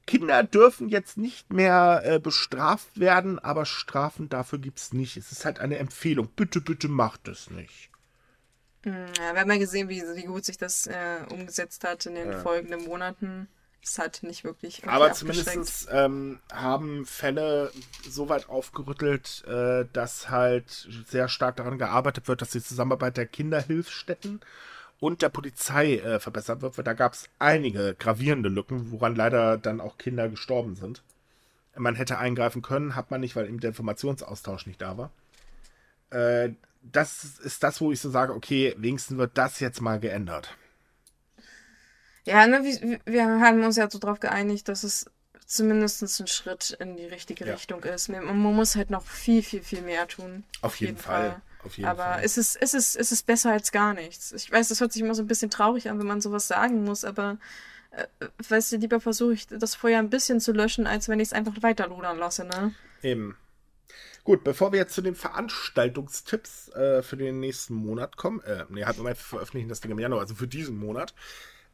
Kinder dürfen jetzt nicht mehr äh, bestraft werden, aber Strafen dafür gibt es nicht. Es ist halt eine Empfehlung. Bitte, bitte macht es nicht. Hm, ja, wir haben ja gesehen, wie, wie gut sich das äh, umgesetzt hat in den ja. folgenden Monaten. ist halt nicht wirklich. Aber zumindest ähm, haben Fälle so weit aufgerüttelt, äh, dass halt sehr stark daran gearbeitet wird, dass die Zusammenarbeit der Kinderhilfsstätten und der Polizei äh, verbessert wird, weil da gab es einige gravierende Lücken, woran leider dann auch Kinder gestorben sind. Man hätte eingreifen können, hat man nicht, weil eben der Informationsaustausch nicht da war. Das ist das, wo ich so sage, okay, wenigstens wird das jetzt mal geändert. Ja, ne, wir, wir haben uns ja so darauf geeinigt, dass es zumindest ein Schritt in die richtige ja. Richtung ist. Man, man, muss halt noch viel, viel, viel mehr tun. Auf, auf jeden, jeden, Fall. Fall. Auf jeden aber Fall. es ist, es, ist, es ist besser als gar nichts. Ich weiß, das hört sich immer so ein bisschen traurig an, wenn man sowas sagen muss, aber äh, weißt du, lieber versuche ich das Feuer ein bisschen zu löschen, als wenn ich es einfach weiterlodern lasse, ne? Eben. Gut, bevor wir jetzt zu den Veranstaltungstipps äh, für den nächsten Monat kommen, äh, nee, halt wir veröffentlichen das Ding im Januar, also für diesen Monat,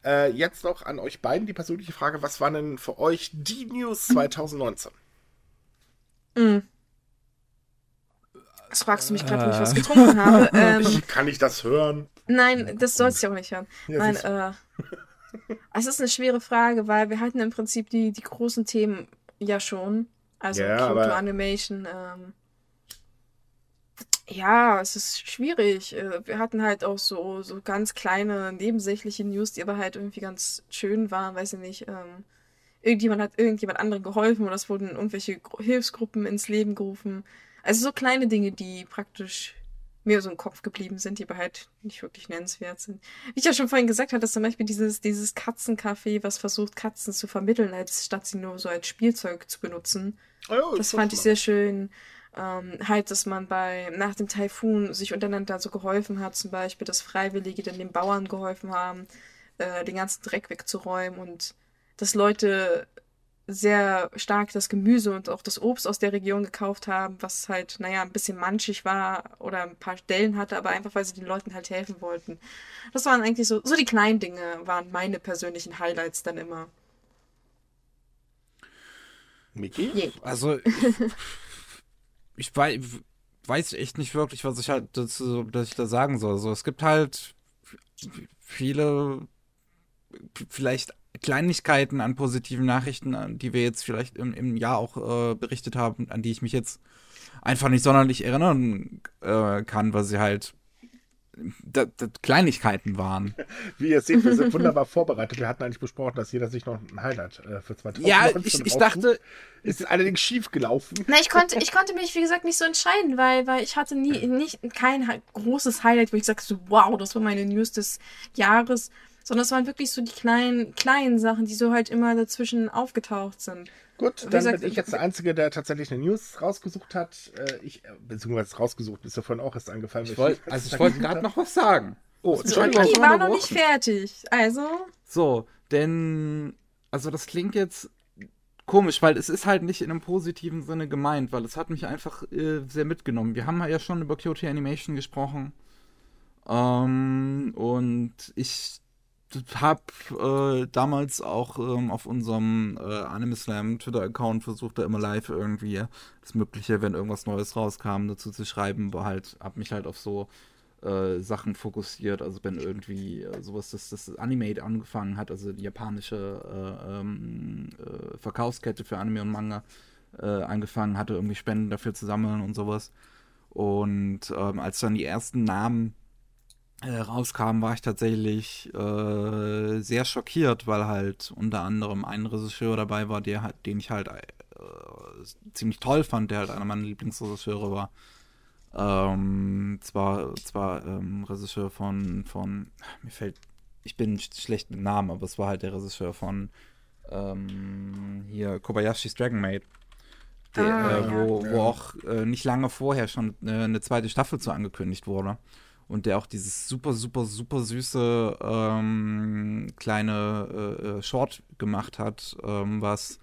äh, jetzt noch an euch beiden die persönliche Frage: Was waren denn für euch die News 2019? Mhm. Das fragst du mich gerade, wo ich was getrunken <laughs> habe. Ähm, kann ich das hören? Nein, das sollst du auch nicht hören. Ja, Nein, äh, <laughs> es ist eine schwere Frage, weil wir hatten im Prinzip die, die großen Themen ja schon. Also ja, Kyoto Animation, ähm, ja, es ist schwierig. Äh, wir hatten halt auch so, so ganz kleine nebensächliche News, die aber halt irgendwie ganz schön waren, weiß ich nicht. Ähm, irgendjemand hat irgendjemand anderen geholfen oder es wurden irgendwelche Hilfsgruppen ins Leben gerufen. Also so kleine Dinge, die praktisch mir so im Kopf geblieben sind, die aber halt nicht wirklich nennenswert sind. Wie ich ja schon vorhin gesagt hatte, zum Beispiel dieses, dieses Katzencafé, was versucht, Katzen zu vermitteln, als statt sie nur so als Spielzeug zu benutzen. Oh ja, das fand ich sehr schön ähm, halt, dass man bei nach dem Taifun sich untereinander so geholfen hat, zum Beispiel, dass Freiwillige dann den Bauern geholfen haben, äh, den ganzen Dreck wegzuräumen und dass Leute sehr stark das Gemüse und auch das Obst aus der Region gekauft haben, was halt, naja, ein bisschen manchig war oder ein paar Stellen hatte, aber einfach, weil sie den Leuten halt helfen wollten. Das waren eigentlich so, so die kleinen Dinge waren meine persönlichen Highlights dann immer. Miki? Yeah. Also, <laughs> ich weiß, weiß echt nicht wirklich, was ich halt dazu, dass ich da sagen soll. Also, es gibt halt viele, vielleicht Kleinigkeiten an positiven Nachrichten, die wir jetzt vielleicht im, im Jahr auch äh, berichtet haben, an die ich mich jetzt einfach nicht sonderlich erinnern äh, kann, weil sie halt da, da Kleinigkeiten waren. <laughs> Wie ihr seht, wir sind wunderbar vorbereitet. Wir hatten eigentlich besprochen, dass jeder sich noch ein Highlight äh, für 2019 Ja, ich, ich dachte. Ist allerdings schief gelaufen. Na, ich konnte, ich konnte mich, wie gesagt, nicht so entscheiden, weil, weil ich hatte nie, nicht, kein großes Highlight, wo ich sagte so, wow, das war meine News des Jahres. Sondern es waren wirklich so die kleinen, kleinen Sachen, die so halt immer dazwischen aufgetaucht sind. Gut, dann gesagt, bin ich jetzt der Einzige, der tatsächlich eine News rausgesucht hat. Äh, ich, äh, beziehungsweise rausgesucht, ist ja vorhin auch erst angefallen. Ich wollt, also ich wollte gerade noch was sagen. Oh, so, die war noch nicht fertig. Also. So, denn, also das klingt jetzt komisch, weil es ist halt nicht in einem positiven Sinne gemeint, weil es hat mich einfach äh, sehr mitgenommen. Wir haben ja schon über Kyoto Animation gesprochen. Ähm, und ich habe äh, damals auch ähm, auf unserem äh, Anime Slam Twitter-Account versucht, da immer live irgendwie das Mögliche, wenn irgendwas Neues rauskam, dazu zu schreiben, aber halt, habe mich halt auf so äh, Sachen fokussiert, also wenn irgendwie äh, sowas, das, das Animate angefangen hat, also die japanische äh, ähm, äh, Verkaufskette für Anime und Manga angefangen hatte, irgendwie Spenden dafür zu sammeln und sowas. Und ähm, als dann die ersten Namen äh, rauskam, war ich tatsächlich äh, sehr schockiert, weil halt unter anderem ein Regisseur dabei war, der halt, den ich halt äh, ziemlich toll fand, der halt einer meiner Lieblingsregisseure war. Ähm, zwar zwar ähm, Regisseur von, von, mir fällt, ich bin schlecht mit Namen, aber es war halt der Regisseur von ähm, hier Kobayashi's Dragon Maid. Der, ah, äh, wo, ja. wo auch äh, nicht lange vorher schon äh, eine zweite Staffel zu angekündigt wurde und der auch dieses super, super, super süße ähm, kleine äh, äh, Short gemacht hat, ähm, was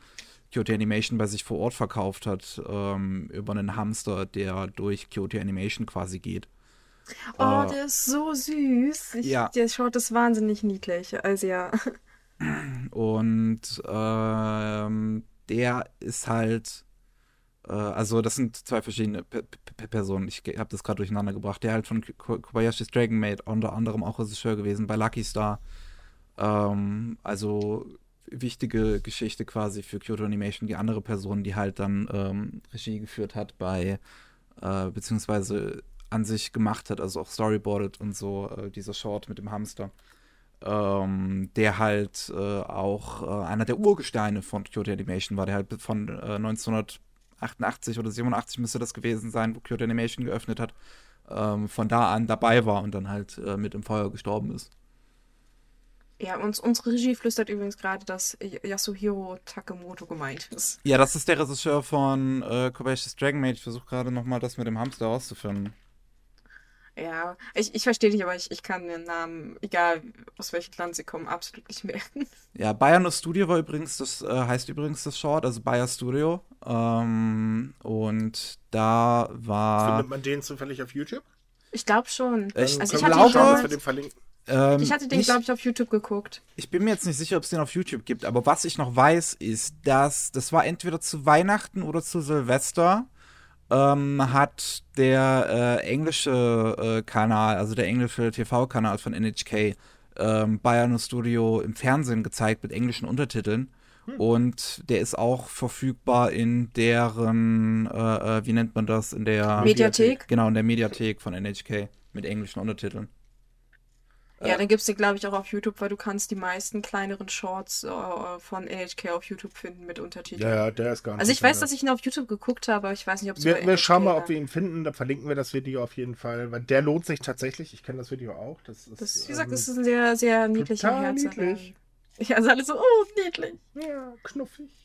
Kyoto Animation bei sich vor Ort verkauft hat, ähm, über einen Hamster, der durch Kyoto Animation quasi geht. Oh, äh, der ist so süß. Ich, ja. Der Short ist wahnsinnig niedlich. Also ja. Und ähm, der ist halt äh, also das sind zwei verschiedene P P Personen. Ich habe das gerade durcheinander gebracht. Der halt von Kobayashi's Dragon Maid unter anderem auch Regisseur gewesen bei Lucky Star. Ähm, also wichtige Geschichte quasi für Kyoto Animation. Die andere Person, die halt dann ähm, Regie geführt hat bei äh, beziehungsweise an sich gemacht hat, also auch Storyboarded und so äh, dieser Short mit dem Hamster. Ähm, der halt äh, auch äh, einer der Urgesteine von Kyoto Animation war, der halt von äh, 1900 88 oder 87 müsste das gewesen sein, wo Kyoto Animation geöffnet hat, ähm, von da an dabei war und dann halt äh, mit im Feuer gestorben ist. Ja, uns, unsere Regie flüstert übrigens gerade, dass Yasuhiro Takemoto gemeint ist. Ja, das ist der Regisseur von äh, Kobayashi's Dragon Maid. Ich versuche gerade nochmal das mit dem Hamster rauszufinden. Ja, ich, ich verstehe dich, aber ich, ich kann den Namen, egal aus welchem Land sie kommen, absolut nicht merken. Ja, Bayano Studio war übrigens, das äh, heißt übrigens das Short, also Bayer Studio. Ähm, und da war. Findet man den zufällig auf YouTube? Ich glaube schon. Ich, also ich hatte glaube, damals, wir den verlinken. Ähm, ich hatte den, glaube ich, auf YouTube geguckt. Ich bin mir jetzt nicht sicher, ob es den auf YouTube gibt, aber was ich noch weiß, ist, dass das war entweder zu Weihnachten oder zu Silvester ähm, hat der äh, englische äh, Kanal, also der englische TV-Kanal von NHK, ähm, Bayern Studio im Fernsehen gezeigt mit englischen Untertiteln. Hm. Und der ist auch verfügbar in deren, äh, äh wie nennt man das, in der Mediathek? Genau, in der Mediathek von NHK mit englischen Untertiteln. Ja, dann gibt es den, glaube ich, auch auf YouTube, weil du kannst die meisten kleineren Shorts äh, von NHK auf YouTube finden mit Untertiteln. Ja, ja, der ist gar nicht. Also ich weiß, dass ich ihn auf YouTube geguckt habe, aber ich weiß nicht, ob es Wir, wir schauen mal, ob wir ihn finden, da verlinken wir das Video auf jeden Fall, weil der lohnt sich tatsächlich. Ich kenne das Video auch. Das ist, das, wie gesagt, ähm, das ist ein sehr, sehr niedlicher Herz. Niedlich. Ja, also alle so, oh, niedlich. Ja, knuffig.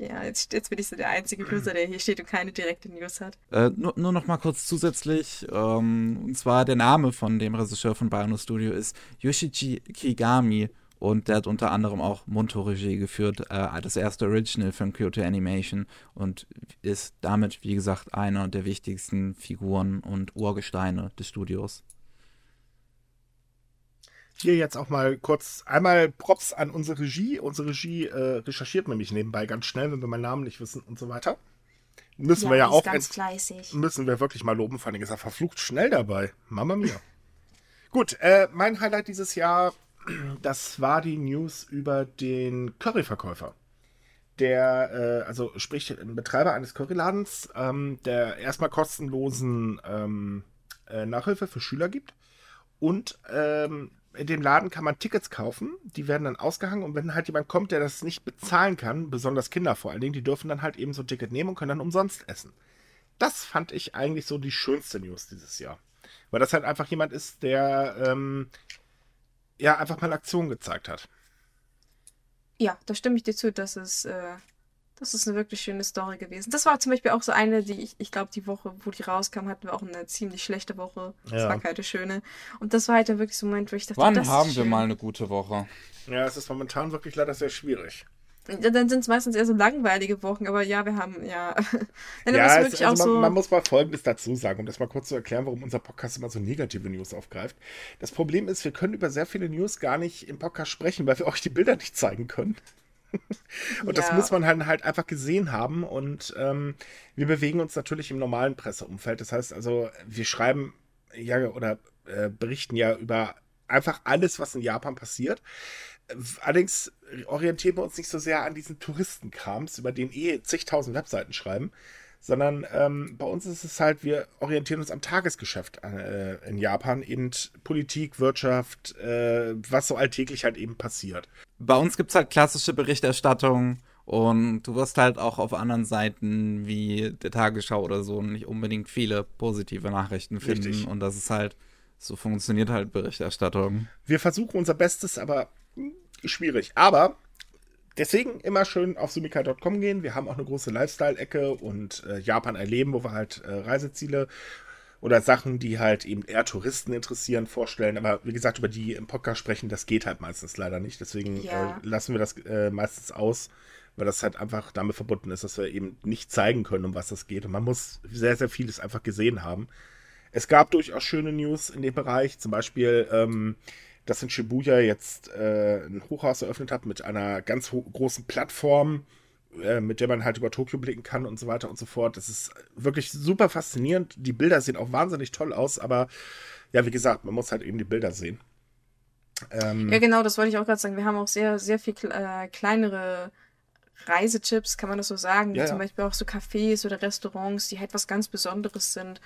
Ja, jetzt, jetzt bin ich so der einzige Loser, der hier steht und keine direkte News hat. Äh, nur, nur noch mal kurz zusätzlich, ähm, und zwar der Name von dem Regisseur von Bayano Studio ist Yoshichi Kigami und der hat unter anderem auch Monto-Regie geführt, äh, das erste Original von Kyoto Animation und ist damit, wie gesagt, einer der wichtigsten Figuren und Urgesteine des Studios hier jetzt auch mal kurz einmal Props an unsere Regie. Unsere Regie äh, recherchiert nämlich nebenbei ganz schnell, wenn wir meinen Namen nicht wissen und so weiter. Müssen ja, wir ja auch ganz fleißig. müssen wir wirklich mal loben. Vor allem ist er verflucht schnell dabei. Mama mia. <laughs> Gut, äh, mein Highlight dieses Jahr, <clears throat> das war die News über den Curryverkäufer. Der, äh, also sprich, ein Betreiber eines Curryladens, ähm, der erstmal kostenlosen ähm, äh, Nachhilfe für Schüler gibt und ähm, in dem Laden kann man Tickets kaufen, die werden dann ausgehangen und wenn halt jemand kommt, der das nicht bezahlen kann, besonders Kinder vor allen Dingen, die dürfen dann halt eben so ein Ticket nehmen und können dann umsonst essen. Das fand ich eigentlich so die schönste News dieses Jahr. Weil das halt einfach jemand ist, der ähm, ja einfach mal Aktion gezeigt hat. Ja, da stimme ich dir zu, dass es äh, das ist eine wirklich schöne Story gewesen. Das war zum Beispiel auch so eine, die ich, ich glaube, die Woche, wo die rauskam, hatten wir auch eine ziemlich schlechte Woche. Das ja. war keine schöne. Und das war halt dann wirklich so ein Moment, wo ich dachte, Wann haben wir mal eine gute Woche? Ja, es ist momentan wirklich leider sehr schwierig. Dann sind es meistens eher so langweilige Wochen, aber ja, wir haben, ja. <laughs> ja, es, also man, man, muss mal Folgendes dazu sagen, um das mal kurz zu erklären, warum unser Podcast immer so negative News aufgreift. Das Problem ist, wir können über sehr viele News gar nicht im Podcast sprechen, weil wir <laughs> euch die Bilder nicht zeigen können. <laughs> und ja. das muss man halt, halt einfach gesehen haben. Und ähm, wir bewegen uns natürlich im normalen Presseumfeld. Das heißt also, wir schreiben ja oder äh, berichten ja über einfach alles, was in Japan passiert. Allerdings orientieren wir uns nicht so sehr an diesen Touristenkrams, über den eh zigtausend Webseiten schreiben, sondern ähm, bei uns ist es halt, wir orientieren uns am Tagesgeschäft äh, in Japan, eben Politik, Wirtschaft, äh, was so alltäglich halt eben passiert. Bei uns gibt es halt klassische Berichterstattung und du wirst halt auch auf anderen Seiten wie der Tagesschau oder so nicht unbedingt viele positive Nachrichten finden Richtig. und das ist halt, so funktioniert halt Berichterstattung. Wir versuchen unser Bestes, aber hm, schwierig. Aber deswegen immer schön auf sumika.com gehen. Wir haben auch eine große Lifestyle-Ecke und äh, Japan erleben, wo wir halt äh, Reiseziele oder Sachen, die halt eben eher Touristen interessieren, vorstellen. Aber wie gesagt, über die im Podcast sprechen, das geht halt meistens leider nicht. Deswegen ja. äh, lassen wir das äh, meistens aus, weil das halt einfach damit verbunden ist, dass wir eben nicht zeigen können, um was es geht. Und man muss sehr, sehr vieles einfach gesehen haben. Es gab durchaus schöne News in dem Bereich, zum Beispiel ähm, dass in Shibuya jetzt äh, ein Hochhaus eröffnet hat mit einer ganz großen Plattform, äh, mit der man halt über Tokio blicken kann und so weiter und so fort. Das ist wirklich super faszinierend. Die Bilder sehen auch wahnsinnig toll aus, aber ja, wie gesagt, man muss halt eben die Bilder sehen. Ähm, ja, genau, das wollte ich auch gerade sagen. Wir haben auch sehr, sehr viel äh, kleinere Reisetipps, kann man das so sagen, ja, wie zum Beispiel auch so Cafés oder Restaurants, die halt was ganz Besonderes sind.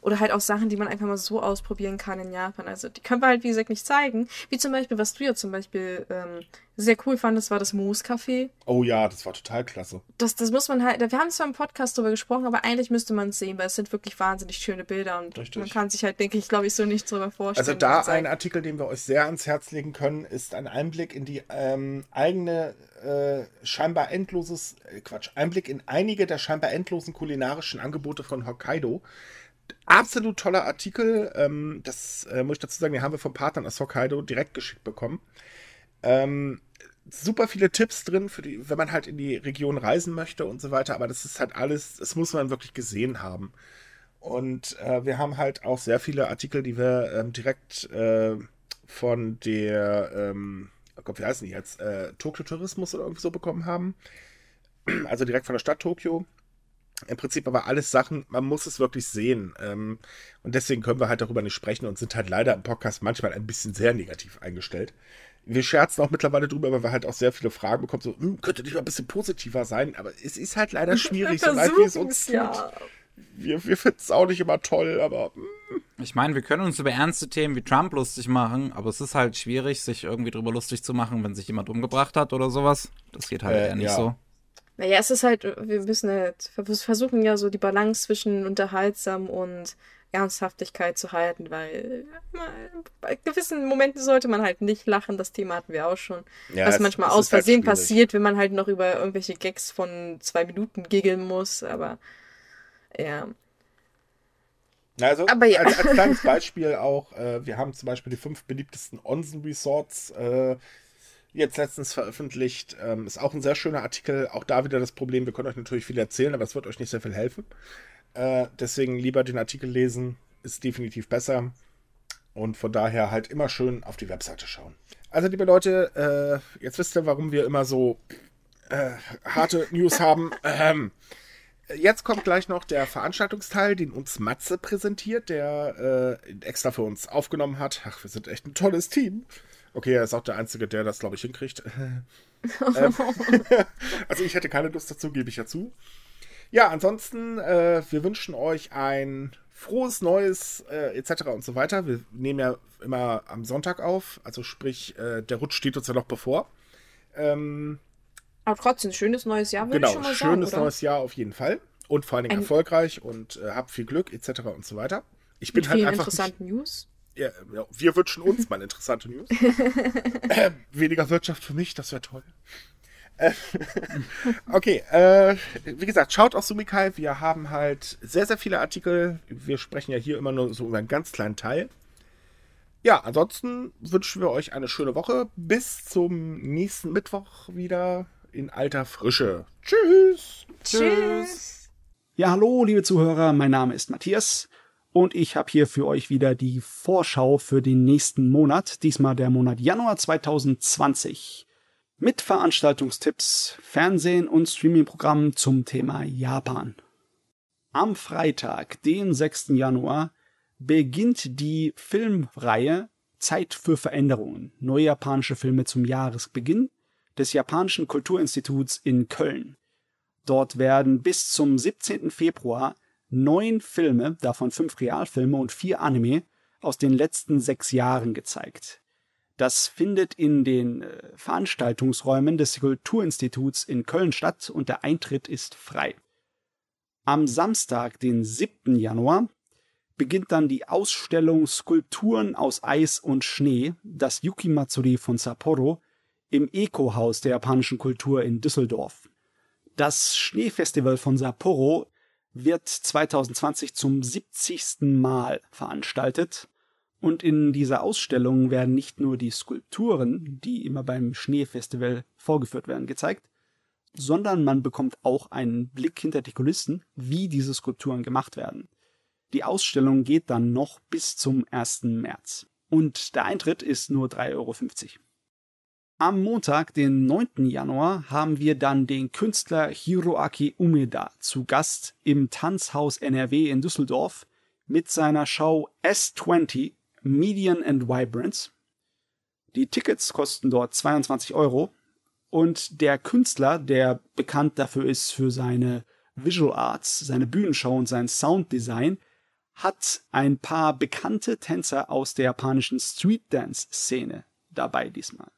Oder halt auch Sachen, die man einfach mal so ausprobieren kann in Japan. Also die können wir halt, wie gesagt, nicht zeigen. Wie zum Beispiel, was du ja zum Beispiel ähm, sehr cool fandest, war das Mooscafé. Oh ja, das war total klasse. Das, das muss man halt, wir haben zwar im Podcast darüber gesprochen, aber eigentlich müsste man es sehen, weil es sind wirklich wahnsinnig schöne Bilder und Richtig. man kann sich halt, denke ich, glaube ich, so nicht drüber vorstellen. Also da ein Artikel, den wir euch sehr ans Herz legen können, ist ein Einblick in die ähm, eigene äh, scheinbar endloses, äh, Quatsch, Einblick in einige der scheinbar endlosen kulinarischen Angebote von Hokkaido absolut toller Artikel. Ähm, das äh, muss ich dazu sagen, den haben wir vom Partnern aus Hokkaido direkt geschickt bekommen. Ähm, super viele Tipps drin, für die, wenn man halt in die Region reisen möchte und so weiter. Aber das ist halt alles, das muss man wirklich gesehen haben. Und äh, wir haben halt auch sehr viele Artikel, die wir ähm, direkt äh, von der, ähm, oh Gott, wie heißen die jetzt? Äh, Tokyo Tourismus oder irgendwie so bekommen haben. Also direkt von der Stadt Tokio im Prinzip aber alles Sachen, man muss es wirklich sehen. Ähm, und deswegen können wir halt darüber nicht sprechen und sind halt leider im Podcast manchmal ein bisschen sehr negativ eingestellt. Wir scherzen auch mittlerweile drüber, weil wir halt auch sehr viele Fragen bekommen, so, hm, könnte nicht mal ein bisschen positiver sein, aber es ist halt leider schwierig, so leid wie es uns tut. Ja. Wir, wir finden es auch nicht immer toll, aber. Hm. Ich meine, wir können uns über ernste Themen wie Trump lustig machen, aber es ist halt schwierig, sich irgendwie drüber lustig zu machen, wenn sich jemand umgebracht hat oder sowas. Das geht halt äh, eher nicht ja. so. Naja, es ist halt, wir müssen halt, wir versuchen ja so die Balance zwischen unterhaltsam und Ernsthaftigkeit zu halten, weil bei gewissen Momenten sollte man halt nicht lachen. Das Thema hatten wir auch schon. Ja, was es, manchmal aus halt Versehen halt passiert, wenn man halt noch über irgendwelche Gags von zwei Minuten giggeln muss, aber ja. Also aber ja. als, als kleines <laughs> Beispiel auch, äh, wir haben zum Beispiel die fünf beliebtesten Onsen-Resorts äh, jetzt letztens veröffentlicht. Ähm, ist auch ein sehr schöner Artikel. Auch da wieder das Problem, wir können euch natürlich viel erzählen, aber es wird euch nicht sehr viel helfen. Äh, deswegen lieber den Artikel lesen, ist definitiv besser. Und von daher halt immer schön auf die Webseite schauen. Also, liebe Leute, äh, jetzt wisst ihr, warum wir immer so äh, harte News haben. Ähm, jetzt kommt gleich noch der Veranstaltungsteil, den uns Matze präsentiert, der äh, extra für uns aufgenommen hat. Ach, wir sind echt ein tolles Team. Okay, er ist auch der Einzige, der das, glaube ich, hinkriegt. <laughs> ähm, <laughs> also ich hätte keine Lust dazu, gebe ich ja zu. Ja, ansonsten, äh, wir wünschen euch ein frohes Neues äh, etc. und so weiter. Wir nehmen ja immer am Sonntag auf, also sprich, äh, der Rutsch steht uns ja noch bevor. Ähm, Aber trotzdem, schönes neues Jahr, würde genau, ich schon mal sagen. Schönes oder? neues Jahr auf jeden Fall. Und vor allen Dingen ein erfolgreich und äh, habt viel Glück etc. und so weiter. Ich bin halt einfach. interessanten nicht, News ja, ja, wir wünschen uns mal interessante News. <laughs> äh, weniger Wirtschaft für mich, das wäre toll. Äh, <laughs> okay, äh, wie gesagt, schaut auf Sumikai. Wir haben halt sehr, sehr viele Artikel. Wir sprechen ja hier immer nur so über einen ganz kleinen Teil. Ja, ansonsten wünschen wir euch eine schöne Woche. Bis zum nächsten Mittwoch wieder in alter Frische. Tschüss. Tschüss. Ja, hallo, liebe Zuhörer. Mein Name ist Matthias. Und ich habe hier für euch wieder die Vorschau für den nächsten Monat, diesmal der Monat Januar 2020. Mit Veranstaltungstipps, Fernsehen und Streamingprogrammen zum Thema Japan. Am Freitag, den 6. Januar, beginnt die Filmreihe Zeit für Veränderungen, neue japanische Filme zum Jahresbeginn des Japanischen Kulturinstituts in Köln. Dort werden bis zum 17. Februar neun Filme, davon fünf Realfilme und vier Anime, aus den letzten sechs Jahren gezeigt. Das findet in den äh, Veranstaltungsräumen des Kulturinstituts in Köln statt und der Eintritt ist frei. Am Samstag, den 7. Januar, beginnt dann die Ausstellung Skulpturen aus Eis und Schnee, das Yuki Matsuri von Sapporo, im Eco-Haus der japanischen Kultur in Düsseldorf. Das Schneefestival von Sapporo wird 2020 zum 70. Mal veranstaltet. Und in dieser Ausstellung werden nicht nur die Skulpturen, die immer beim Schneefestival vorgeführt werden, gezeigt, sondern man bekommt auch einen Blick hinter die Kulissen, wie diese Skulpturen gemacht werden. Die Ausstellung geht dann noch bis zum 1. März. Und der Eintritt ist nur 3,50 Euro. Am Montag, den 9. Januar, haben wir dann den Künstler Hiroaki Umeda zu Gast im Tanzhaus NRW in Düsseldorf mit seiner Show S20 Median and Vibrance. Die Tickets kosten dort 22 Euro und der Künstler, der bekannt dafür ist für seine Visual Arts, seine Bühnenshow und sein Sounddesign, hat ein paar bekannte Tänzer aus der japanischen Street Dance Szene dabei diesmal.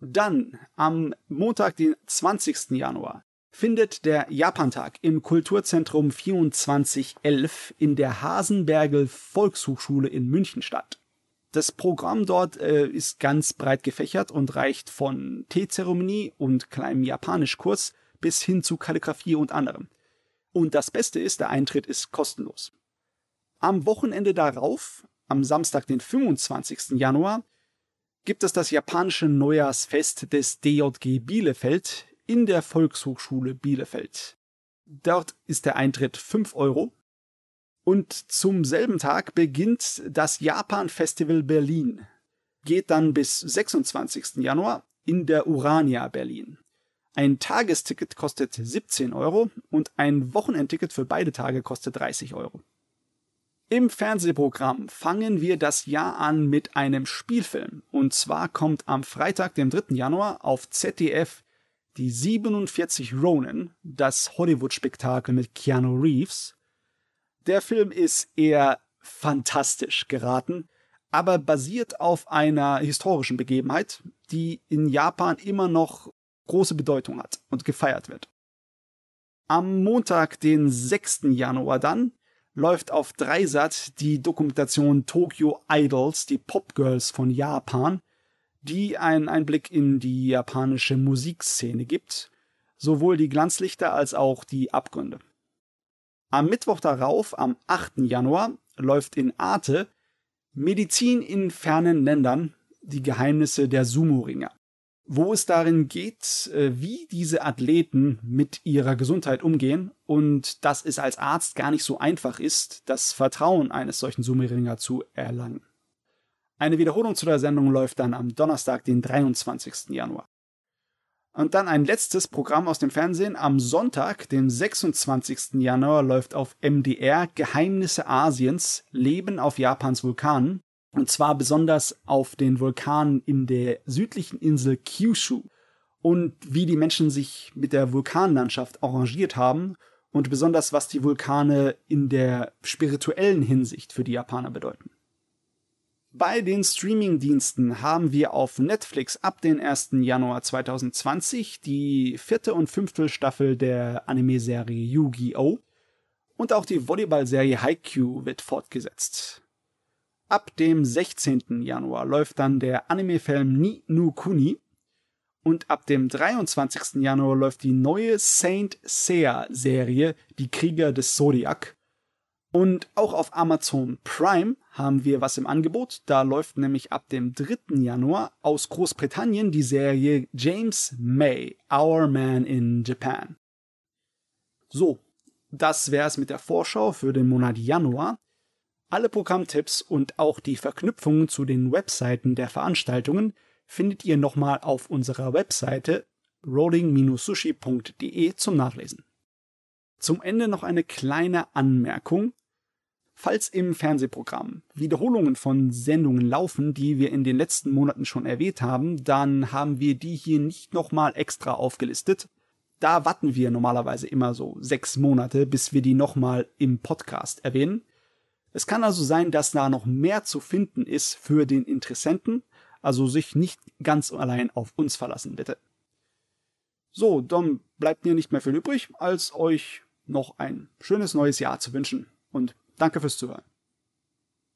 Dann am Montag, den 20. Januar, findet der Japantag im Kulturzentrum 2411 in der Hasenbergel Volkshochschule in München statt. Das Programm dort äh, ist ganz breit gefächert und reicht von Teezeremonie und kleinem Japanischkurs bis hin zu Kalligrafie und anderem. Und das Beste ist, der Eintritt ist kostenlos. Am Wochenende darauf, am Samstag, den 25. Januar, gibt es das japanische Neujahrsfest des DJG Bielefeld in der Volkshochschule Bielefeld. Dort ist der Eintritt 5 Euro. Und zum selben Tag beginnt das Japan Festival Berlin. Geht dann bis 26. Januar in der Urania Berlin. Ein Tagesticket kostet 17 Euro und ein Wochenendticket für beide Tage kostet 30 Euro. Im Fernsehprogramm fangen wir das Jahr an mit einem Spielfilm. Und zwar kommt am Freitag, dem 3. Januar, auf ZDF die 47 Ronin, das Hollywood-Spektakel mit Keanu Reeves. Der Film ist eher fantastisch geraten, aber basiert auf einer historischen Begebenheit, die in Japan immer noch große Bedeutung hat und gefeiert wird. Am Montag, den 6. Januar dann, läuft auf Dreisat die Dokumentation Tokyo Idols, die Popgirls von Japan, die einen Einblick in die japanische Musikszene gibt, sowohl die Glanzlichter als auch die Abgründe. Am Mittwoch darauf, am 8. Januar, läuft in Arte Medizin in fernen Ländern, die Geheimnisse der Sumo-Ringer wo es darin geht, äh, wie diese Athleten mit ihrer Gesundheit umgehen und dass es als Arzt gar nicht so einfach ist, das Vertrauen eines solchen Summeringer zu erlangen. Eine Wiederholung zu der Sendung läuft dann am Donnerstag, den 23. Januar. Und dann ein letztes Programm aus dem Fernsehen. Am Sonntag, den 26. Januar, läuft auf MDR Geheimnisse Asiens, Leben auf Japans Vulkanen. Und zwar besonders auf den Vulkanen in der südlichen Insel Kyushu und wie die Menschen sich mit der Vulkanlandschaft arrangiert haben und besonders was die Vulkane in der spirituellen Hinsicht für die Japaner bedeuten. Bei den Streaming-Diensten haben wir auf Netflix ab den 1. Januar 2020 die vierte und fünfte Staffel der Anime-Serie Yu-Gi-Oh! und auch die Volleyball-Serie Haikyuu wird fortgesetzt. Ab dem 16. Januar läuft dann der Anime-Film Ni no Kuni. Und ab dem 23. Januar läuft die neue Saint Seiya-Serie Die Krieger des Zodiac. Und auch auf Amazon Prime haben wir was im Angebot. Da läuft nämlich ab dem 3. Januar aus Großbritannien die Serie James May, Our Man in Japan. So, das wär's mit der Vorschau für den Monat Januar. Alle Programmtipps und auch die Verknüpfungen zu den Webseiten der Veranstaltungen findet ihr nochmal auf unserer Webseite rolling-sushi.de zum Nachlesen. Zum Ende noch eine kleine Anmerkung. Falls im Fernsehprogramm Wiederholungen von Sendungen laufen, die wir in den letzten Monaten schon erwähnt haben, dann haben wir die hier nicht nochmal extra aufgelistet. Da warten wir normalerweise immer so sechs Monate, bis wir die nochmal im Podcast erwähnen. Es kann also sein, dass da noch mehr zu finden ist für den Interessenten, also sich nicht ganz allein auf uns verlassen, bitte. So, dann bleibt mir nicht mehr viel übrig, als euch noch ein schönes neues Jahr zu wünschen und danke fürs Zuhören.